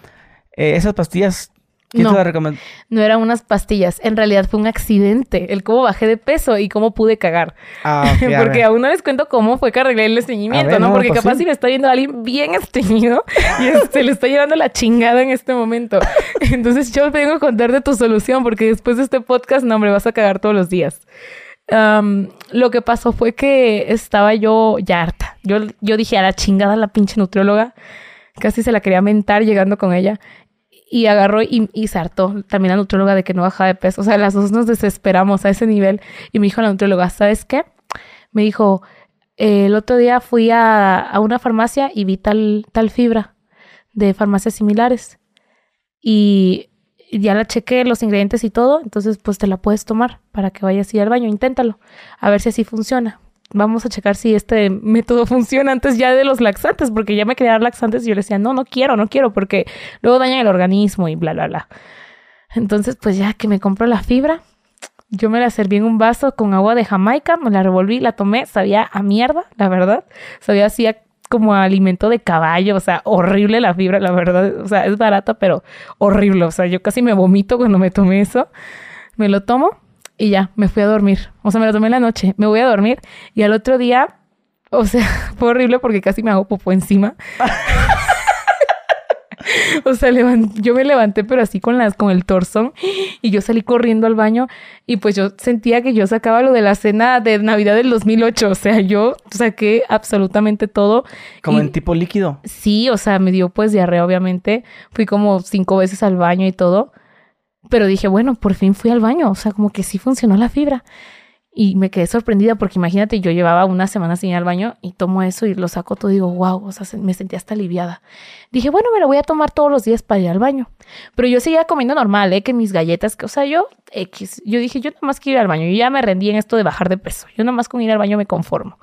S1: eh, esas pastillas, ¿quién
S2: No.
S1: te las recomendó?
S2: No eran unas pastillas, en realidad fue un accidente, el cómo bajé de peso y cómo pude cagar.
S1: Ah, a
S2: Porque aún no les cuento cómo fue que arreglé el estreñimiento,
S1: A ver,
S2: ¿no?
S1: no,
S2: Porque
S1: pues
S2: capaz
S1: sí.
S2: si me está viendo alguien bien estreñido y se le está llevando la chingada en este momento. Entonces yo vengo a contar de tu solución porque después de este podcast, no, hombre, vas a cagar todos los días. Lo que pasó fue que estaba yo ya harta. Yo, yo dije a la chingada la pinche nutrióloga. Casi se la quería mentar llegando con ella. Y agarró y, y se hartó también la nutrióloga de que no bajaba de peso. O sea, las dos nos desesperamos a ese nivel. Y me dijo la nutrióloga, ¿sabes qué? Me dijo, "Eh, el otro día fui a, a una farmacia y vi tal, tal fibra de farmacias similares. Y ya la chequé, los ingredientes y todo. Entonces, pues te la puedes tomar para que vayas ir al baño. Inténtalo. A ver si así funciona. Vamos a checar si este método funciona antes ya de los laxantes, porque ya me quería laxantes y yo le decía, no, no quiero, no quiero, porque luego dañan el organismo y bla, bla, bla. Entonces, pues ya que me compro la fibra, yo me la serví en un vaso con agua de Jamaica, me la revolví, la tomé, sabía a mierda, la verdad. Sabía así a como alimento de caballo, o sea, horrible la fibra, la verdad, o sea, es barata, pero horrible, o sea, yo casi me vomito cuando me tomé eso, me lo tomo y ya, me fui a dormir, o sea, me lo tomé en la noche, me voy a dormir y al otro día, o sea, fue horrible porque casi me hago popo encima. o sea, yo me levanté, pero así con las, con el torso, y yo salí corriendo al baño, y pues yo sentía que yo sacaba lo de la cena de Navidad del 2008. O sea, yo saqué absolutamente todo.
S1: Como en tipo líquido.
S2: Sí, o sea, me dio pues diarrea, obviamente. Fui como cinco veces al baño y todo. Pero dije, bueno, por fin fui al baño. O sea, como que sí funcionó la fibra. Y me quedé sorprendida porque imagínate, yo llevaba una semana sin ir al baño y tomo eso y lo saco todo y digo, wow, o sea, me sentí hasta aliviada. Dije, bueno, me lo voy a tomar todos los días para ir al baño. Pero yo seguía comiendo normal, ¿eh? Que mis galletas, que, o sea, yo, X, yo dije, yo nada más quiero ir al baño. Yo ya me rendí en esto de bajar de peso. Yo nada más con ir al baño me conformo.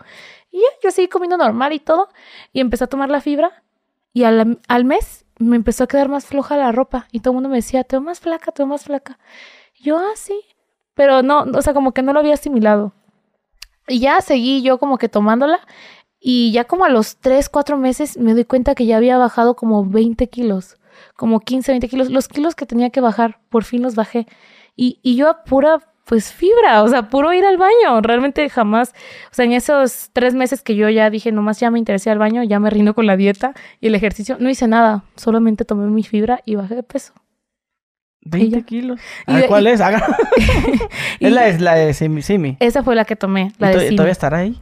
S2: Y yo seguí comiendo normal y todo. Y empecé a tomar la fibra. Y al, al mes me empezó a quedar más floja la ropa. Y todo el mundo me decía, te veo más flaca, te veo más flaca. Yo, ah, sí pero no, o sea, como que no lo había asimilado. Y ya seguí yo como que tomándola y ya como a los 3, 4 meses me doy cuenta que ya había bajado como 20 kilos, como 15, 20 kilos. Los kilos que tenía que bajar, por fin los bajé. Y, y yo a pura, pues fibra, o sea, puro ir al baño. Realmente jamás, o sea, en esos tres meses que yo ya dije, nomás ya me interesé al baño, ya me rindo con la dieta y el ejercicio, no hice nada, solamente tomé mi fibra y bajé de peso.
S1: 20 kilos. ¿Cuál es? es la, la de Simi,
S2: Esa fue la que tomé. La
S1: de ¿Todavía estará ahí?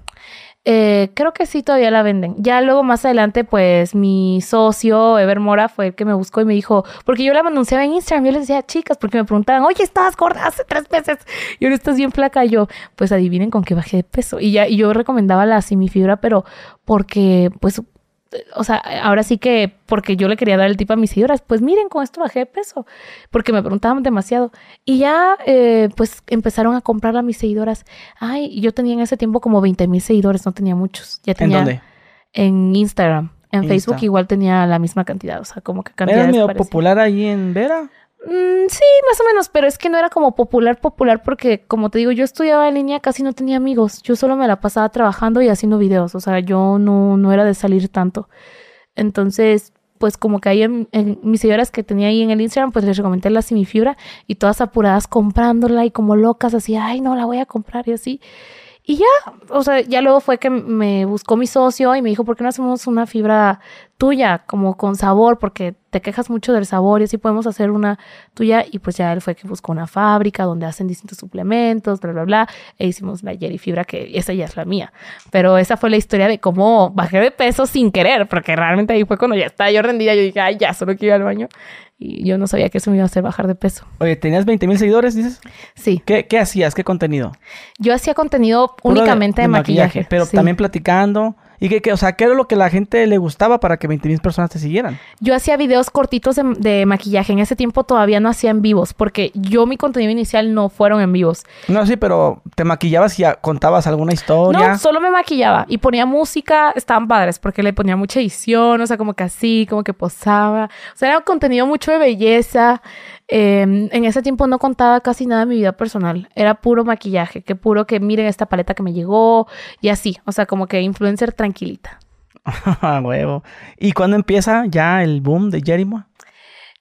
S2: Eh, creo que sí, todavía la venden. Ya luego más adelante, pues mi socio, Ever Mora, fue el que me buscó y me dijo, porque yo la anunciaba en Instagram, yo les decía, chicas, porque me preguntaban, oye, estabas gorda hace tres meses y ahora estás bien flaca. Y yo, pues adivinen con qué bajé de peso. Y ya, y yo recomendaba la Fibra, pero porque, pues, o sea, ahora sí que porque yo le quería dar el tip a mis seguidoras, pues miren, con esto bajé de peso, porque me preguntaban demasiado. Y ya, eh, pues empezaron a comprar a mis seguidoras. Ay, yo tenía en ese tiempo como 20 mil seguidores, no tenía muchos. Ya tenía,
S1: ¿En dónde?
S2: En Instagram. En Facebook igual tenía la misma cantidad, o sea, como que cantidad.
S1: ¿Era popular ahí en Vera?
S2: Mm, sí, más o menos, pero es que no era como popular, popular, porque como te digo, yo estudiaba en línea, casi no tenía amigos. Yo solo me la pasaba trabajando y haciendo videos, o sea, yo no, no era de salir tanto. Entonces, pues como que ahí en, mis seguidoras que tenía ahí en el Instagram, pues les recomendé la semifibra y todas apuradas comprándola y como locas, así, ay, no, la voy a comprar y así. Y ya, o sea, ya luego fue que me buscó mi socio y me dijo, ¿por qué no hacemos una fibra tuya, como con sabor, porque te quejas mucho del sabor y así podemos hacer una tuya. Y pues ya él fue que buscó una fábrica donde hacen distintos suplementos, bla, bla, bla. E hicimos la Jerry Fibra, que esa ya es la mía. Pero esa fue la historia de cómo bajé de peso sin querer, porque realmente ahí fue cuando ya estaba yo rendida. Yo dije, ay, ya, solo quiero ir al baño. Y yo no sabía que eso me iba a hacer bajar de peso.
S1: Oye, ¿tenías 20 mil seguidores, dices?
S2: Sí.
S1: ¿Qué, ¿Qué, hacías? ¿Qué contenido?
S2: Yo hacía contenido únicamente de, maquillaje,
S1: Pero también platicando. ¿Y qué, o sea, qué era lo que la gente le gustaba para que 20 mil personas te siguieran?
S2: Yo hacía videos cortitos de, maquillaje. En ese tiempo todavía no hacía en vivos, porque yo mi contenido inicial no fueron en vivos.
S1: No, sí, pero te maquillabas y contabas alguna historia.
S2: No, solo me maquillaba y ponía música. Estaban padres porque le ponía mucha edición, o sea, como que así, como que posaba. O sea, era un contenido mucho de belleza. Em, en ese tiempo no contaba casi nada de mi vida personal. Era puro maquillaje, que puro que miren esta paleta que me llegó y así. O sea, como que influencer tranquilita.
S1: huevo. ¿Y cuándo empieza ya el boom de Jerimo?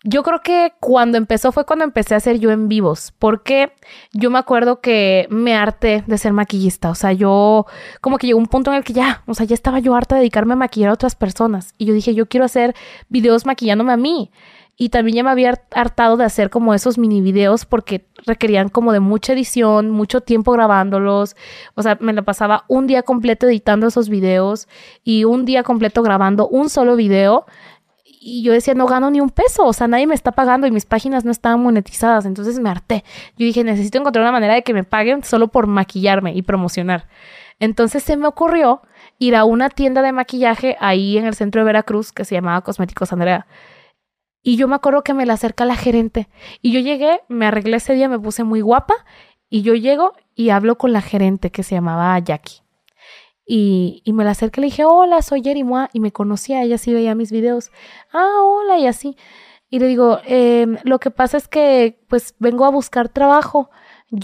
S2: Yo creo que cuando empezó fue cuando empecé a hacer yo en vivos, porque yo me acuerdo que me harté de ser maquillista, o sea, yo como que llegó un punto en el que ya, o sea, ya estaba yo harta de dedicarme a maquillar a otras personas y yo dije, yo quiero hacer videos maquillándome a mí. Y también ya me había hartado de hacer como esos mini videos porque requerían como de mucha edición, mucho tiempo grabándolos. O sea, me lo pasaba un día completo editando esos videos y un día completo grabando un solo video. Y yo decía, no gano ni un peso, o sea, nadie me está pagando y mis páginas no estaban monetizadas. Entonces me harté. Yo dije, necesito encontrar una manera de que me paguen solo por maquillarme y promocionar. Entonces se me ocurrió ir a una tienda de maquillaje ahí en el centro de Veracruz que se llamaba Cosméticos Andrea. Y yo me acuerdo que me la acerca la gerente. Y yo llegué, me arreglé ese día, me puse muy guapa. Y yo llego y hablo con la gerente que se llamaba Jackie. Y, y me la acerqué y le dije, hola, soy Jerry Y me conocía, ella sí veía mis videos. Ah, hola, y así. Y le digo, em, lo que pasa es que pues vengo a buscar trabajo.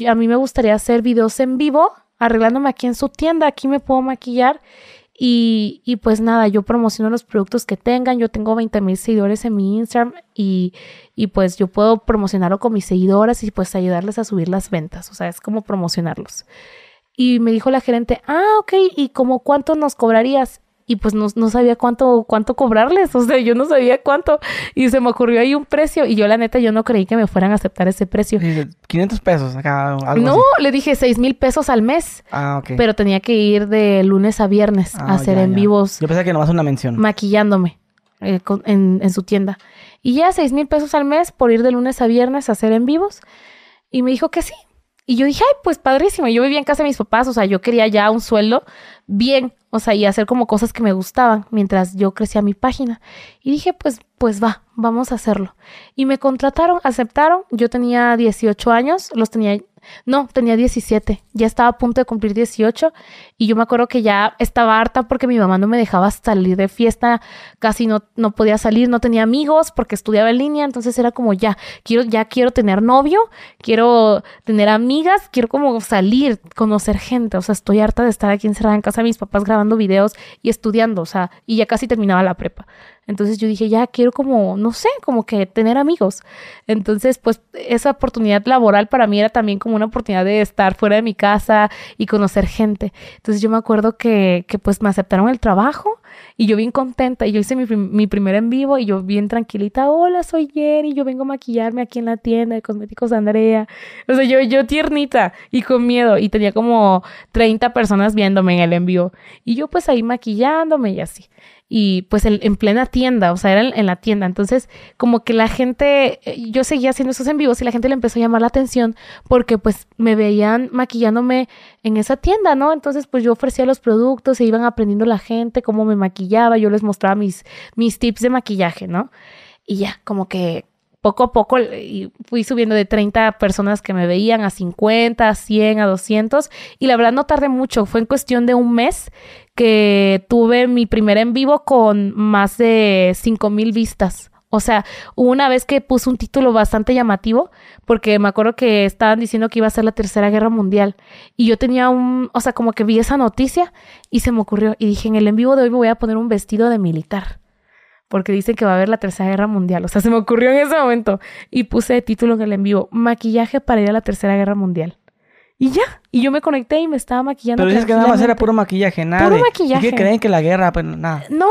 S2: a mí me gustaría hacer videos en vivo, arreglándome aquí en su tienda. Aquí me puedo maquillar Y, y pues nada, yo promociono los productos que tengan. Yo tengo 20 mil seguidores en mi Instagram y, y pues yo puedo promocionarlo con mis seguidoras y pues ayudarles a subir las ventas. O sea, es como promocionarlos. Y me dijo la gerente, ah, ok, ¿y como cuánto nos cobrarías? Y pues no, no, sabía cuánto, cuánto cobrarles, o sea, yo no sabía cuánto. Y se me ocurrió ahí un precio y yo la neta, yo no creí que me fueran a aceptar ese precio.
S1: 500 pesos acá.
S2: Algo no, le dije 6 mil pesos al mes.
S1: Ah, ok.
S2: Pero tenía que ir de lunes a viernes a
S1: Ah,
S2: hacer
S1: ya,
S2: en
S1: ya.
S2: vivos
S1: Yo pensé que nomás una mención.
S2: maquillándome eh, con- en, en su tienda. Y ya 6 mil pesos al mes por ir de lunes a viernes a hacer en vivos. Y me dijo que sí. Y yo dije, ay, pues padrísimo. Yo vivía en casa de mis papás, o sea, yo quería ya un sueldo bien, o sea, y hacer como cosas que me gustaban mientras yo crecía mi página. Y dije, pues, pues va, vamos a hacerlo. Y me contrataron, aceptaron. Yo tenía 18 años, los tenía, no, tenía 17. Ya estaba a punto de cumplir 18 y yo me acuerdo que ya estaba harta porque mi mamá no me dejaba salir de fiesta, casi no, no podía salir, no tenía amigos porque estudiaba en línea, entonces era como ya, quiero, ya quiero tener novio, quiero tener amigas, quiero como salir, conocer gente, o sea, estoy harta de estar aquí encerrada en casa de mis papás grabando videos y estudiando, o sea, y ya casi terminaba la prepa. Entonces yo dije, ya quiero como, no sé, como que tener amigos. Entonces, pues esa oportunidad laboral para mí era también como una oportunidad de estar fuera de mi casa y conocer gente. Entonces yo me acuerdo que, que pues me aceptaron el trabajo y yo bien contenta. Y yo hice mi, mi primer en vivo y yo bien tranquilita. Hola, soy Jenny. Yo vengo a maquillarme aquí en la tienda de cosméticos Andrea. O sea, yo, yo tiernita y con miedo. Y tenía como 30 personas viéndome en el en vivo. Y yo pues ahí maquillándome y así. Y pues en plena tienda, o sea, era en, la tienda. Entonces, como que la gente, eh, yo seguía haciendo esos en vivos y la gente le empezó a llamar la atención porque pues me veían maquillándome en esa tienda, ¿no? Entonces, pues yo ofrecía los productos, se iban aprendiendo la gente cómo me maquillaba, yo les mostraba mis, mis tips de maquillaje, ¿no? Y ya, como que poco a poco eh, fui subiendo de 30 personas que me veían a 50, a 100, a 200 y la verdad no tardé mucho, fue en cuestión de un mes que tuve mi primer en vivo con más de 5 mil vistas. O sea, una vez que puse un título bastante llamativo, porque me acuerdo que estaban diciendo que iba a ser la Tercera Guerra Mundial. Y yo tenía un, o sea, como que vi esa noticia y se me ocurrió. Y dije, en el en vivo de hoy me voy a poner un vestido de militar. Porque dicen que va a haber la Tercera Guerra Mundial. O sea, se me ocurrió en ese momento. Y puse de título en el en vivo, maquillaje para ir a la Tercera Guerra Mundial. Y ya. Y yo me conecté y me estaba maquillando.
S1: Pero dices que nada más era puro maquillaje, nada.
S2: Puro
S1: de-
S2: maquillaje.
S1: ¿Y qué creen que la guerra? Pues nada.
S2: No,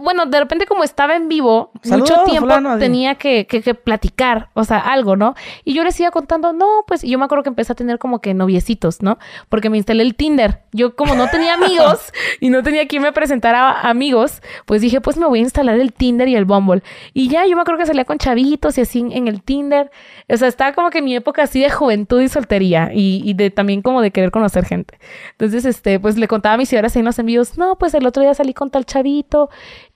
S2: bueno, de repente como estaba en vivo,
S1: Saludos,
S2: mucho tiempo
S1: fulano,
S2: tenía que, que, que platicar, o sea, algo, ¿no? Y yo les iba contando, no, pues yo me acuerdo que empecé a tener como que noviecitos, ¿no? Porque me instalé el Tinder. Yo como no tenía amigos y no tenía quien me presentara a amigos, pues dije, pues me voy a instalar el Tinder y el Bumble. Y ya, yo me acuerdo que salía con chavitos y así en, en el Tinder. O sea, estaba como que en mi época así de juventud y soltería y, y de también como de querer conocer gente. Entonces, este, pues le contaba a mis señoras en los envíos, no, pues el otro día salí con tal chavito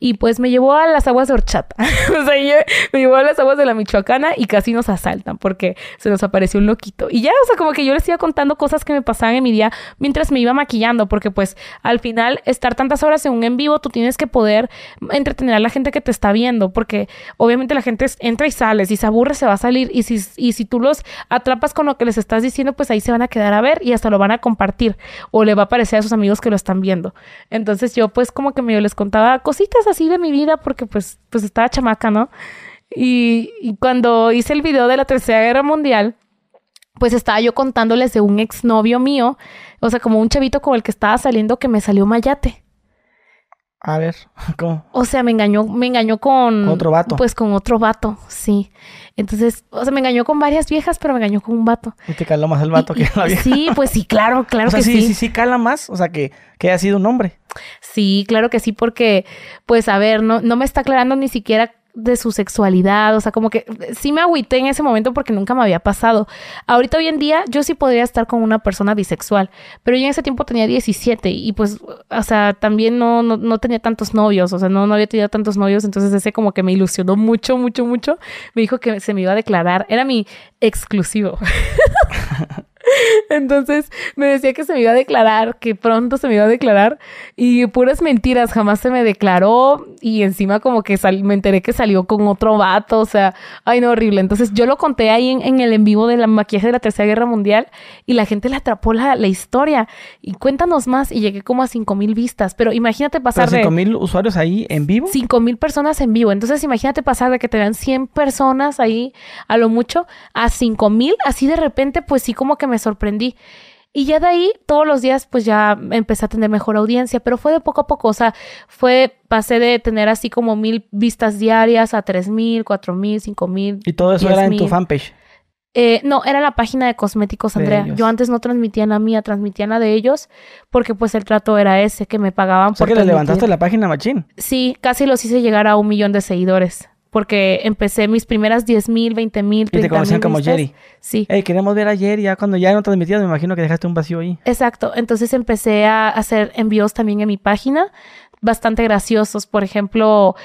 S2: y pues me llevó a las aguas de horchata. o sea, me llevó a las aguas de la Michoacana y casi nos asaltan porque se nos apareció un loquito. Y ya, o sea, como que yo les iba contando cosas que me pasaban en mi día mientras me iba maquillando, porque pues al final estar tantas horas en un en vivo, tú tienes que poder entretener a la gente que te está viendo, porque obviamente la gente entra y sale, si se aburre se va a salir y si, y si tú los atrapas con lo que les estás diciendo, pues ahí se van a quedar a ver y hasta lo van a compartir o le va a parecer a sus amigos que lo están viendo. Entonces yo pues como que medio les contaba cositas así de mi vida porque pues, pues estaba chamaca, ¿no? Y, cuando hice el video de la Tercera Guerra Mundial, pues estaba yo contándoles de un exnovio mío, o sea, como un chavito con el que estaba saliendo que me salió mayate.
S1: A ver, ¿cómo?
S2: O sea, me engañó, me engañó con...
S1: Con otro vato.
S2: Pues con otro vato, sí. Entonces, o sea, me engañó con varias viejas, pero me engañó con un vato.
S1: Y te caló más el vato
S2: Y-
S1: que la vieja.
S2: Sí, pues sí, claro, claro
S1: o sea,
S2: que
S1: sí,
S2: sí.
S1: sí, sí, cala más. O sea, que, que haya sido un hombre.
S2: Sí, claro que sí, porque, pues, a ver, no, no me está aclarando ni siquiera de su sexualidad, o sea, como que sí me agüité en ese momento porque nunca me había pasado. Ahorita hoy en día yo sí podría estar con una persona bisexual, pero yo en ese tiempo tenía 17 y pues, o sea, también no, no, no tenía tantos novios, o sea, no, no había tenido tantos novios, entonces ese como que me ilusionó mucho, mucho, mucho. Me dijo que se me iba a declarar, era mi exclusivo. Entonces me decía que se me iba a declarar, que pronto se me iba a declarar y puras mentiras, jamás se me declaró y encima como que me enteré que salió con otro vato, o sea, ay no, horrible. Entonces yo lo conté ahí en, el en vivo de la maquillaje de la Tercera Guerra Mundial y la gente le atrapó la, historia y cuéntanos más y llegué como a cinco mil vistas, pero imagínate pasar
S1: ¿Pero cinco mil usuarios ahí en vivo?
S2: Cinco mil personas en vivo, entonces imagínate pasar de que te vean 100 personas ahí a lo mucho a cinco mil, así de repente pues sí como que me sorprendí. Y ya de ahí, todos los días, pues ya empecé a tener mejor audiencia, pero fue de poco a poco, o sea, fue, pasé de tener así como mil vistas diarias a tres mil, cuatro mil, cinco mil.
S1: ¿Y todo eso era en tu fanpage?
S2: Eh, no, era la página de cosméticos Andrea. Yo antes no transmitía la mía, transmitía la de ellos, porque pues el trato era ese, que me pagaban
S1: o sea, que le levantaste la página Machín.
S2: Sí, casi los hice llegar a un millón de seguidores porque empecé mis primeras 10 mil, 20 mil,
S1: Y te conocían como Jerry.
S2: Sí.
S1: Hey, queremos ver a Jerry. Ya cuando ya no transmitías, me imagino que dejaste un vacío ahí.
S2: Exacto. Entonces empecé a hacer envíos también en mi página bastante graciosos. Por ejemplo,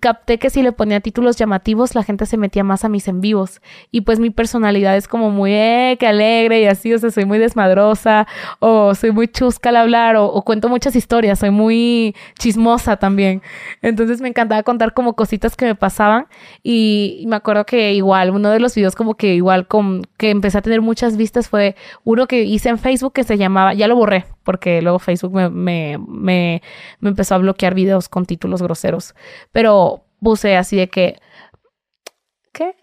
S2: capté que si le ponía títulos llamativos, la gente se metía más a mis en vivos. Y pues mi personalidad es como muy, eh, alegre y así, o sea, soy muy desmadrosa, o soy muy chusca al hablar, o, cuento muchas historias, soy muy chismosa también. Entonces me encantaba contar como cositas que me pasaban. Y, me acuerdo que igual, uno de los videos como que igual con, que empecé a tener muchas vistas fue uno que hice en Facebook que se llamaba, ya lo borré, porque luego Facebook me, me, me, empezó a bloquear videos con títulos groseros. Pero puse así de que, ¿qué?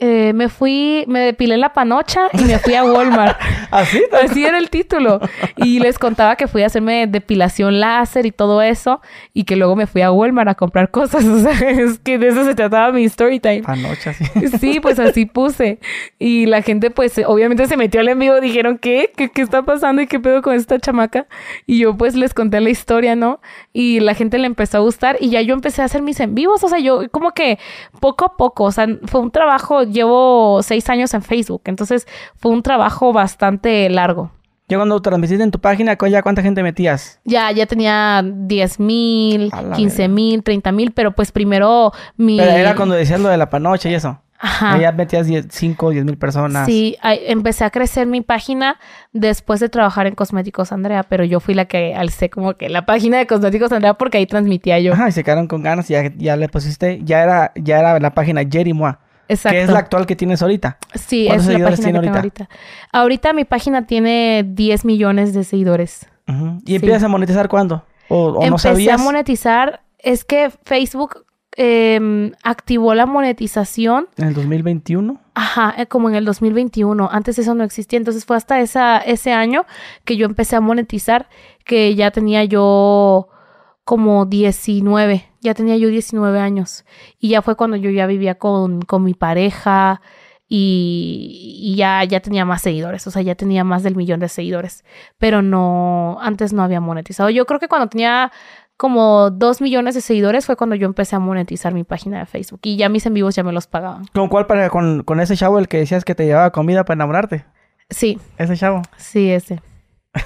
S2: Eh, me fui, me depilé la panocha y me fui a Walmart.
S1: ¿Así?
S2: Así era el título. Y les contaba que fui a hacerme depilación láser y todo eso. Y que luego me fui a Walmart a comprar cosas. O sea, es que de eso se trataba mi story time.
S1: Panocha, sí.
S2: Sí, pues así puse. Y la gente, pues, obviamente se metió al envío. Dijeron, ¿qué? ¿qué? ¿Qué está pasando? ¿Y qué pedo con esta chamaca? Y yo, pues, les conté la historia, ¿no? Y la gente le empezó a gustar. Y ya yo empecé a hacer mis en vivos. O sea, yo como que poco a poco. O sea, fue un trabajo llevo seis años en Facebook, entonces fue un trabajo bastante largo.
S1: Ya cuando transmitiste en tu página, ¿ya cuánta gente metías?
S2: Ya, ya tenía 10 mil, 15 mil, 30 mil, pero pues primero mi...
S1: Pero era cuando decías lo de la panocha y eso. Ajá. Ya metías 5 o 10 mil personas.
S2: Sí, empecé a crecer mi página después de trabajar en Cosméticos Andrea, pero yo fui la que alcé como que la página de Cosméticos Andrea porque ahí transmitía yo.
S1: Ajá, y se quedaron con ganas y ya, ya le pusiste, ya era, ya era la página Jerry Moa. Exacto. ¿Qué es la actual que tienes ahorita?
S2: Sí, es la página que ahorita? ahorita? ahorita? mi página tiene 10 millones de seguidores.
S1: ¿Y empiezas a monetizar cuándo? ¿O, Empecé
S2: a monetizar. Es que Facebook em, activó la monetización.
S1: ¿En el 2021?
S2: Ajá, eh, como en el 2021. Antes eso no existía. Entonces fue hasta esa, ese año que yo empecé a monetizar, que ya tenía yo como 19, ya tenía yo 19 años y ya fue cuando yo ya vivía con, con mi pareja y, ya, ya tenía más seguidores, o sea, ya tenía más del millón de seguidores, pero no, antes no había monetizado. Yo creo que cuando tenía como dos millones de seguidores fue cuando yo empecé a monetizar mi página de Facebook y ya mis en vivos ya me los pagaban.
S1: ¿Con cuál para, con, con ese chavo el que decías que te llevaba comida para enamorarte?
S2: Sí.
S1: ¿Ese chavo?
S2: Sí, ese.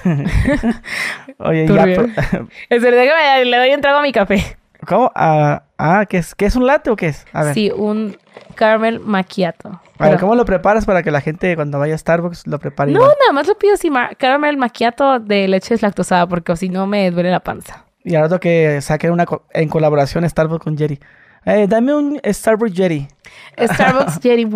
S1: Oye, ya.
S2: Es verdad que le doy un trago a mi café.
S1: ¿Cómo? Ah, ah ¿qué es, ¿qué es un latte o qué es?
S2: A ver. Sí, un caramel macchiato.
S1: A ver, ¿cómo lo preparas para que la gente cuando vaya a Starbucks lo prepare?
S2: No, nada más lo pido así, caramel macchiato de leche deslactosada, porque si no me duele la panza.
S1: Y ahora que saque una en colaboración Starbucks con Jerry. Eh, dame un Starbucks Jerry.
S2: Starbucks Jerry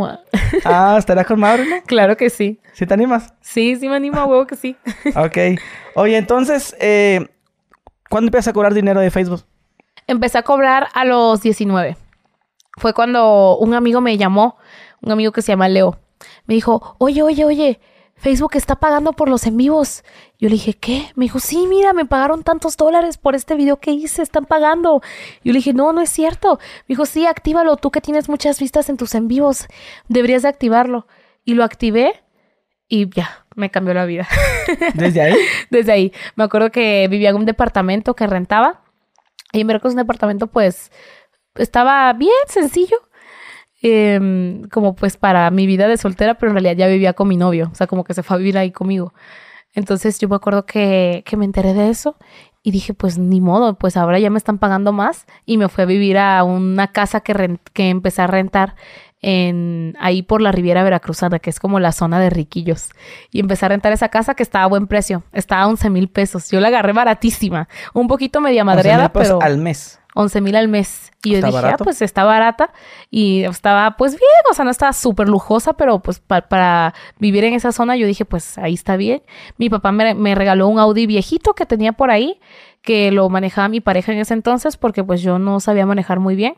S1: Ah, ¿estarás con no?
S2: Claro que sí.
S1: ¿Sí te animas?
S2: Sí, sí me animo, a huevo que sí.
S1: ok. Oye, entonces, eh, ¿cuándo empiezas a cobrar dinero de Facebook?
S2: Empecé a cobrar a los 19. Fue cuando un amigo me llamó, un amigo que se llama Leo. Me dijo, oye, oye, oye, Facebook está pagando por los en vivos. Yo le dije, ¿qué? Me dijo, sí, mira, me pagaron tantos dólares por este video que hice, están pagando. Yo le dije, no, no es cierto. Me dijo, sí, actívalo, tú que tienes muchas vistas en tus en vivos, deberías de activarlo. Y lo activé y ya, me cambió la vida.
S1: ¿Desde ahí?
S2: Desde ahí. Me acuerdo que vivía en un departamento que rentaba. Y en Veracruz un departamento, pues, estaba bien sencillo. Em, como pues para mi vida de soltera, pero en realidad ya vivía con mi novio, o sea, como que se fue a vivir ahí conmigo. Entonces yo me acuerdo que, que me enteré de eso y dije, pues ni modo, pues ahora ya me están pagando más y me fui a vivir a una casa que, que empecé a rentar en ahí por la Riviera Veracruzana, que es como la zona de riquillos. Y empecé a rentar esa casa que estaba a buen precio. Estaba a 11 mil pesos. Yo la agarré baratísima. Un poquito media madreada, pero...
S1: al mes.
S2: 11 mil al mes. Y yo dije, ah, pues está barata. Y estaba, pues bien, o sea, no estaba súper lujosa, pero pues para vivir en esa zona, yo dije, pues ahí está bien. Mi papá me, me, regaló un Audi viejito que tenía por ahí, que lo manejaba mi pareja en ese entonces, porque pues yo no sabía manejar muy bien.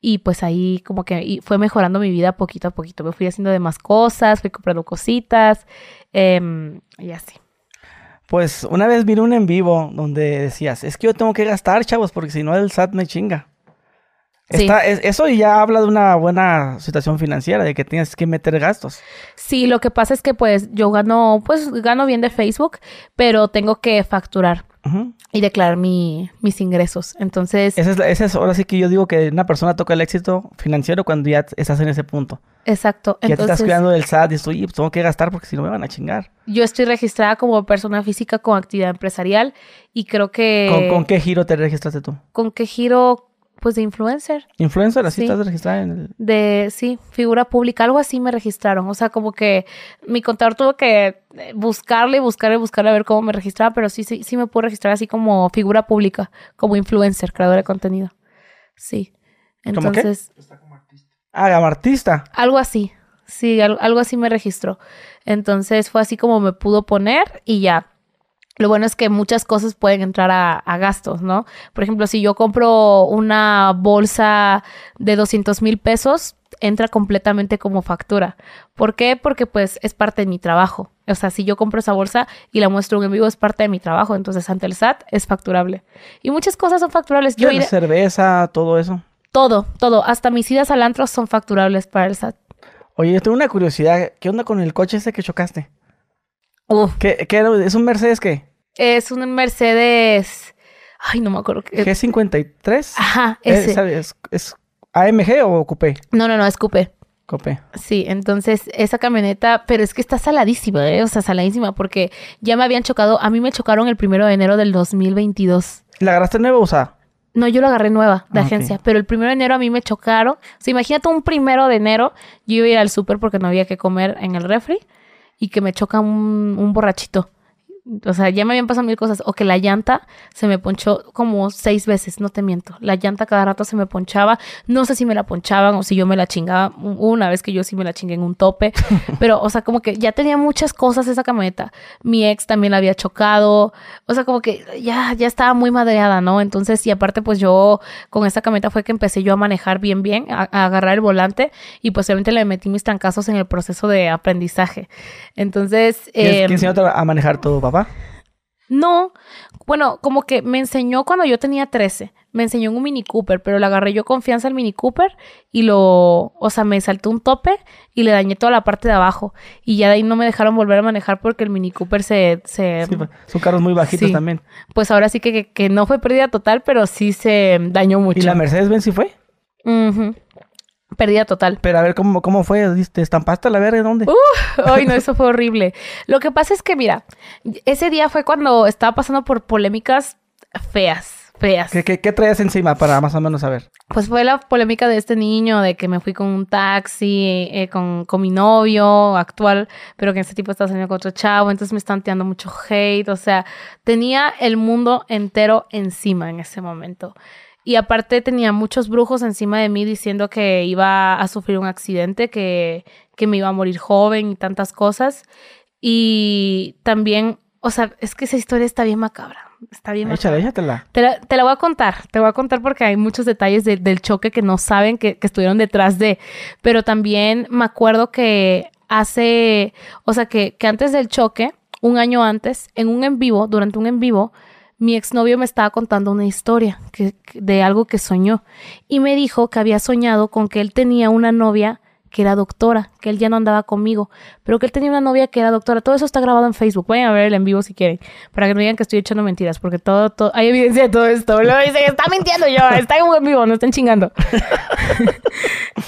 S2: Y pues ahí como que fue mejorando mi vida poquito a poquito. Me fui haciendo de más cosas, fui comprando cositas em, y así.
S1: Pues una vez vi un en vivo donde decías, es que yo tengo que gastar, chavos, porque si no el SAT me chinga. eso ya habla de una buena situación financiera, de que tienes que meter gastos.
S2: Sí, lo que pasa es que pues yo gano, pues gano bien de Facebook, pero tengo que facturar y declarar mi, mis ingresos. Entonces...
S1: Ese es, es, ahora sí que yo digo que una persona toca el éxito financiero cuando ya estás en ese punto.
S2: Exacto.
S1: Ya te estás cuidando del SAT y estoy, pues tengo que gastar porque si no me van a chingar.
S2: Yo estoy registrada como persona física con actividad empresarial y creo que...
S1: ¿Con, con qué giro te registraste tú?
S2: ¿Con qué giro? Pues de influencer.
S1: ¿Influencer? ¿Así estás registrada en el...?
S2: De, sí, figura pública, algo así me registraron. O sea, como que mi contador tuvo que buscarle, buscarle, buscarle a ver cómo me registraba, pero sí, sí, sí me puedo registrar así como figura pública, como influencer, creadora de contenido. Sí. Entonces...
S1: ¿Cómo qué? Ah, como artista.
S2: Algo así. Sí, algo así me registró. Entonces fue así como me pudo poner y ya. Lo bueno es que muchas cosas pueden entrar a, gastos, ¿no? Por ejemplo, si yo compro una bolsa de 200 mil pesos, entra completamente como factura. ¿Por qué? Porque pues es parte de mi trabajo. O sea, si yo compro esa bolsa y la muestro en vivo, es parte de mi trabajo. Entonces, ante el SAT es facturable. Y muchas cosas son facturables.
S1: Yo cerveza, todo eso.
S2: Todo, todo. Hasta mis idas al antro son facturables para el SAT.
S1: Oye, tengo una curiosidad. ¿Qué onda con el coche ese que chocaste? Uf. ¿Qué, qué ¿Es un Mercedes qué?
S2: Es un Mercedes. Ay, no me acuerdo.
S1: Qué... G53.
S2: Ajá, ese.
S1: ¿Es, es, AMG o Coupé?
S2: No, no, no, es Coupé.
S1: Coupé.
S2: Sí, entonces esa camioneta, pero es que está saladísima, ¿eh? O sea, saladísima, porque ya me habían chocado. A mí me chocaron el primero de enero del 2022.
S1: ¿La agarraste nueva o sea?
S2: No, yo la agarré nueva de ah, agencia, pero el primero de enero a mí me chocaron. O sea, imagínate un primero de enero, yo iba a ir al súper porque no había que comer en el refri y que me choca un, un borrachito o sea, ya me habían pasado mil cosas, o que la llanta se me ponchó como seis veces, no te miento. La llanta cada rato se me ponchaba, no sé si me la ponchaban o si yo me la chingaba. Una vez que yo sí me la chingué en un tope, pero, o sea, como que ya tenía muchas cosas esa camioneta. Mi ex también la había chocado, o sea, como que ya, ya estaba muy madreada, ¿no? Entonces, y aparte, pues yo con esta camioneta fue que empecé yo a manejar bien, bien, a, agarrar el volante y posiblemente le metí mis trancazos en el proceso de aprendizaje. Entonces...
S1: Eh, ¿Quién enseñó a manejar todo, papá?
S2: No, bueno, como que me enseñó cuando yo tenía 13. Me enseñó en un Mini Cooper, pero le agarré yo confianza al Mini Cooper y lo, o sea, me saltó un tope y le dañé toda la parte de abajo. Y ya de ahí no me dejaron volver a manejar porque el Mini Cooper se... se
S1: sí, son carros muy bajitos también.
S2: Pues ahora sí que, que, no fue pérdida total, pero sí se dañó mucho.
S1: ¿Y la Mercedes-Benz sí fue?
S2: Uh Pérdida total.
S1: Pero a ver, ¿cómo, cómo fue? ¿Te estampaste a la verga? ¿Dónde?
S2: Uh, ay, no, eso fue horrible. Lo que pasa es que, mira, ese día fue cuando estaba pasando por polémicas feas, feas.
S1: ¿Qué, qué, traías encima para más o menos saber?
S2: Pues fue la polémica de este niño, de que me fui con un taxi, eh, con, con, mi novio actual, pero que ese tipo estaba saliendo con otro chavo, entonces me están tirando mucho hate, o sea, tenía el mundo entero encima en ese momento. Y aparte tenía muchos brujos encima de mí diciendo que iba a sufrir un accidente, que, que me iba a morir joven y tantas cosas. Y también, o sea, es que esa historia está bien macabra. Está bien
S1: Échale, échatela.
S2: Te la, te la voy a contar. Te voy a contar porque hay muchos detalles del choque que no saben que, que estuvieron detrás de. Pero también me acuerdo que hace, o sea, que, que antes del choque, un año antes, en un en vivo, durante un en vivo, mi exnovio me estaba contando una historia de algo que soñó y me dijo que había soñado con que él tenía una novia que era doctora, que él ya no andaba conmigo, pero que él tenía una novia que era doctora. Todo eso está grabado en Facebook. Vayan a ver el en vivo si quieren, para que no digan que estoy echando mentiras, porque todo, todo hay evidencia de todo esto. Lo dicen, está mintiendo yo, está en vivo, no están chingando.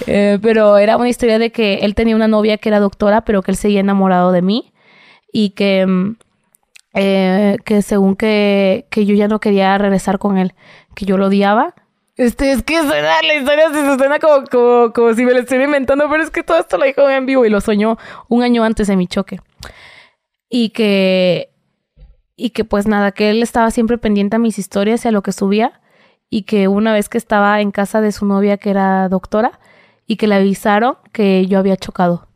S2: Eh, pero era una historia de que él tenía una novia que era doctora, pero que él seguía enamorado de mí y que mm, eh, que según que, que yo ya no quería regresar con él, que yo lo odiaba Este, es que suena, la historia se suena como, como, como si me la estuviera inventando, pero es que todo esto lo dijo en vivo y lo soñó un año antes de mi choque. Y que, y que pues nada, que él estaba siempre pendiente a mis historias y a lo que subía. Y que una vez que estaba en casa de su novia, que era doctora, y que le avisaron que yo había chocado.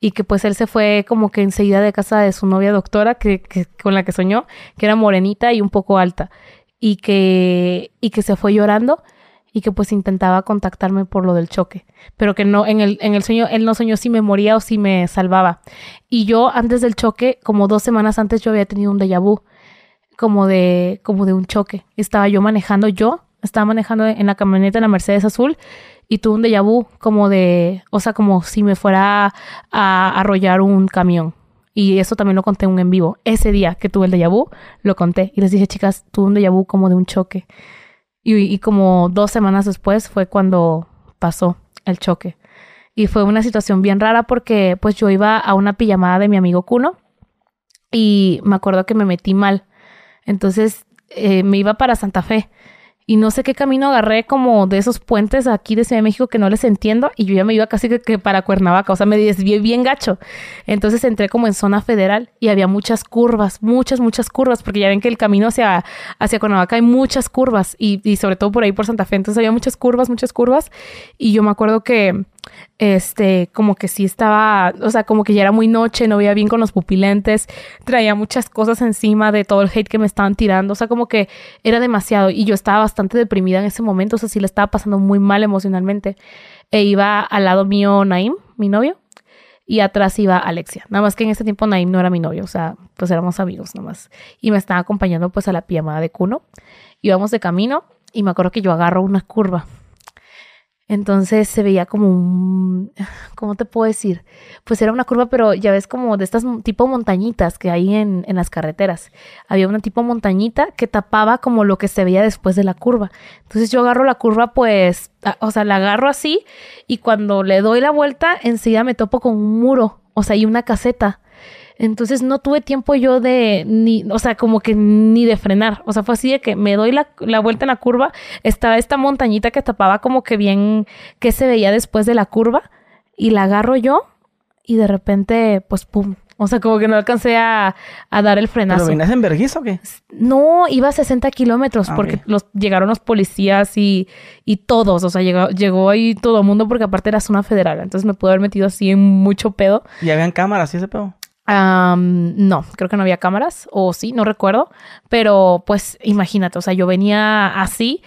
S2: Y que pues él se fue como que enseguida de casa de su novia doctora, que, con la que soñó, que era morenita y un poco alta y que, y que se fue llorando y que pues intentaba contactarme por lo del choque, pero que no, en el, en el sueño, él no soñó si me moría o si me salvaba. Y yo antes del choque, como dos semanas antes, yo había tenido un déjà vu, como de, como de un choque. Estaba yo manejando, yo estaba manejando en la camioneta en la Mercedes Azul y tuve un déjà vu como de, o sea, como si me fuera a arrollar un camión. Y eso también lo conté un en vivo. Ese día que tuve el déjà vu, lo conté. Y les dije, chicas, tuve un déjà vu como de un choque. Y, como dos semanas después fue cuando pasó el choque. Y fue una situación bien rara porque pues yo iba a una pijamada de mi amigo Kuno y me acuerdo que me metí mal. Entonces eh, me iba para Santa Fe y no sé qué camino agarré como de esos puentes aquí de Ciudad de México que no les entiendo y yo ya me iba casi que, para Cuernavaca, o sea, me desvié bien gacho. Entonces entré como en zona federal y había muchas curvas, muchas, muchas curvas, porque ya ven que el camino hacia, hacia Cuernavaca hay muchas curvas y, y sobre todo por ahí por Santa Fe, entonces había muchas curvas, muchas curvas y yo me acuerdo que este, como que sí estaba, o sea, como que ya era muy noche, no veía bien con los pupilentes, traía muchas cosas encima de todo el hate que me estaban tirando, o sea, como que era demasiado y yo estaba bastante deprimida en ese momento, o sea, sí le estaba pasando muy mal emocionalmente. E iba al lado mío Naim, mi novio, y atrás iba Alexia. Nada más que en ese tiempo Naim no era mi novio, o sea, pues éramos amigos nomás. Y me estaba acompañando pues a la pijamada de Cuno. Íbamos de camino y me acuerdo que yo agarro una curva entonces se veía como un, ¿cómo te puedo decir? Pues era una curva, pero ya ves como de estas tipo montañitas que hay en, en las carreteras. Había una tipo montañita que tapaba como lo que se veía después de la curva. Entonces yo agarro la curva, pues, o sea, la agarro así y cuando le doy la vuelta, enseguida me topo con un muro, o sea, y una caseta. Entonces no tuve tiempo yo de, ni, o sea, como que ni de frenar. O sea, fue así de que me doy la, la, vuelta en la curva, estaba esta montañita que tapaba como que bien, que se veía después de la curva, y la agarro yo, y de repente, pues, pum. O sea, como que no alcancé a, a dar el frenazo.
S1: ¿Pero vienes en vergüenza o qué?
S2: No, iba a 60 kilómetros ah, porque los, llegaron los policías y, y todos. O sea, llegó, llegó ahí todo el mundo porque aparte era zona federal. Entonces me pude haber metido así en mucho pedo.
S1: ¿Y habían cámaras y ese pedo?
S2: No, creo que no había cámaras, o sí, no recuerdo, pero pues imagínate, o sea, yo venía así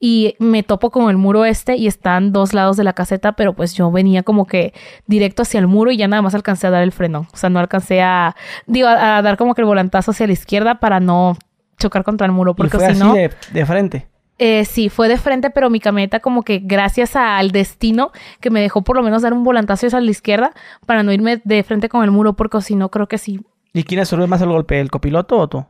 S2: y me topo con el muro este y están dos lados de la caseta, pero pues yo venía como que directo hacia el muro y ya nada más alcancé a dar el freno, o sea, no alcancé a, digo, a, dar como que el volantazo hacia la izquierda para no chocar contra el muro, porque si no...
S1: de frente.
S2: Eh, sí, fue de frente, pero mi camioneta como que gracias al destino que me dejó por lo menos dar un volantazo hacia la izquierda para no irme de frente con el muro, porque si no creo que sí.
S1: ¿Y quién absorbió más el golpe, el copiloto o tú?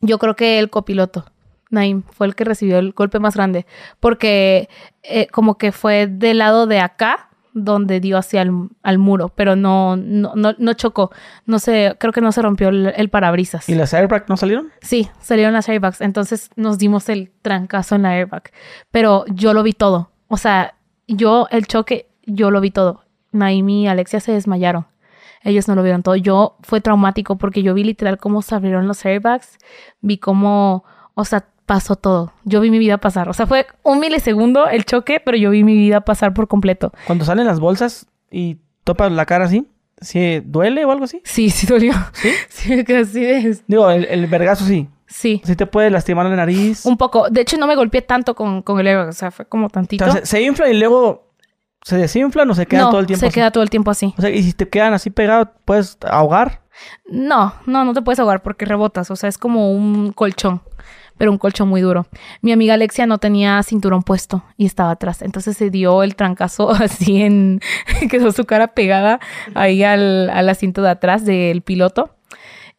S2: Yo creo que el copiloto. Naim fue el que recibió el golpe más grande, porque eh, como que fue del lado de acá donde dio hacia el al muro, pero no, no, no, chocó. No sé, creo que no se rompió el, parabrisas.
S1: ¿Y las airbags no salieron?
S2: Sí, salieron las airbags. Entonces nos dimos el trancazo en la airbag. Pero yo lo vi todo. O sea, yo, el choque, yo lo vi todo. Naimi y Alexia se desmayaron. Ellos no lo vieron todo. Yo fue traumático porque yo vi literal cómo se abrieron los airbags. Vi cómo, o sea, pasó todo. Yo vi mi vida pasar. O sea, fue un milisegundo el choque, pero yo vi mi vida pasar por completo.
S1: Cuando salen las bolsas y topas la cara así, ¿sí duele o algo así?
S2: Sí, sí dolió. ¿Sí? Sí, que así es.
S1: Digo, el, el vergazo sí.
S2: Sí.
S1: Sí te puede lastimar la nariz.
S2: Un poco. De hecho, no me golpeé tanto con, con el ego. O sea, fue como tantito.
S1: Se infla y luego se desinfla o se queda todo el tiempo
S2: se queda todo el tiempo así.
S1: O sea, y si te quedan así pegados, ¿puedes ahogar?
S2: No, no, no te puedes ahogar porque rebotas. O sea, es como un colchón pero un colchón muy duro. Mi amiga Alexia no tenía cinturón puesto y estaba atrás. Entonces se dio el trancazo así en... quedó su cara pegada ahí al, asiento de atrás del piloto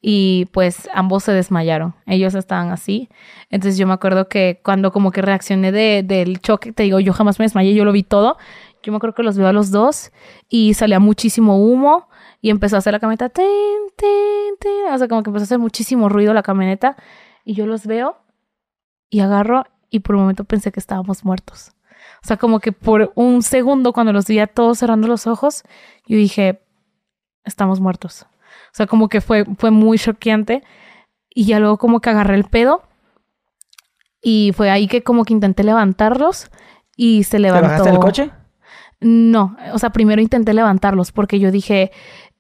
S2: y pues ambos se desmayaron. Ellos estaban así. Entonces yo me acuerdo que cuando como que reaccioné del choque, te digo, yo jamás me desmayé, yo lo vi todo. Yo me acuerdo que los veo a los dos y salía muchísimo humo y empezó a hacer la camioneta, o sea, como que empezó a hacer muchísimo ruido la camioneta y yo los veo y agarro y por un momento pensé que estábamos muertos. O sea, como que por un segundo cuando los vi a todos cerrando los ojos, yo dije, estamos muertos. O sea, como que fue, fue muy choqueante. Y ya luego como que agarré el pedo. Y fue ahí que como que intenté levantarlos y se levantó. ¿Te
S1: bajaste del coche?
S2: No, o sea, primero intenté levantarlos porque yo dije,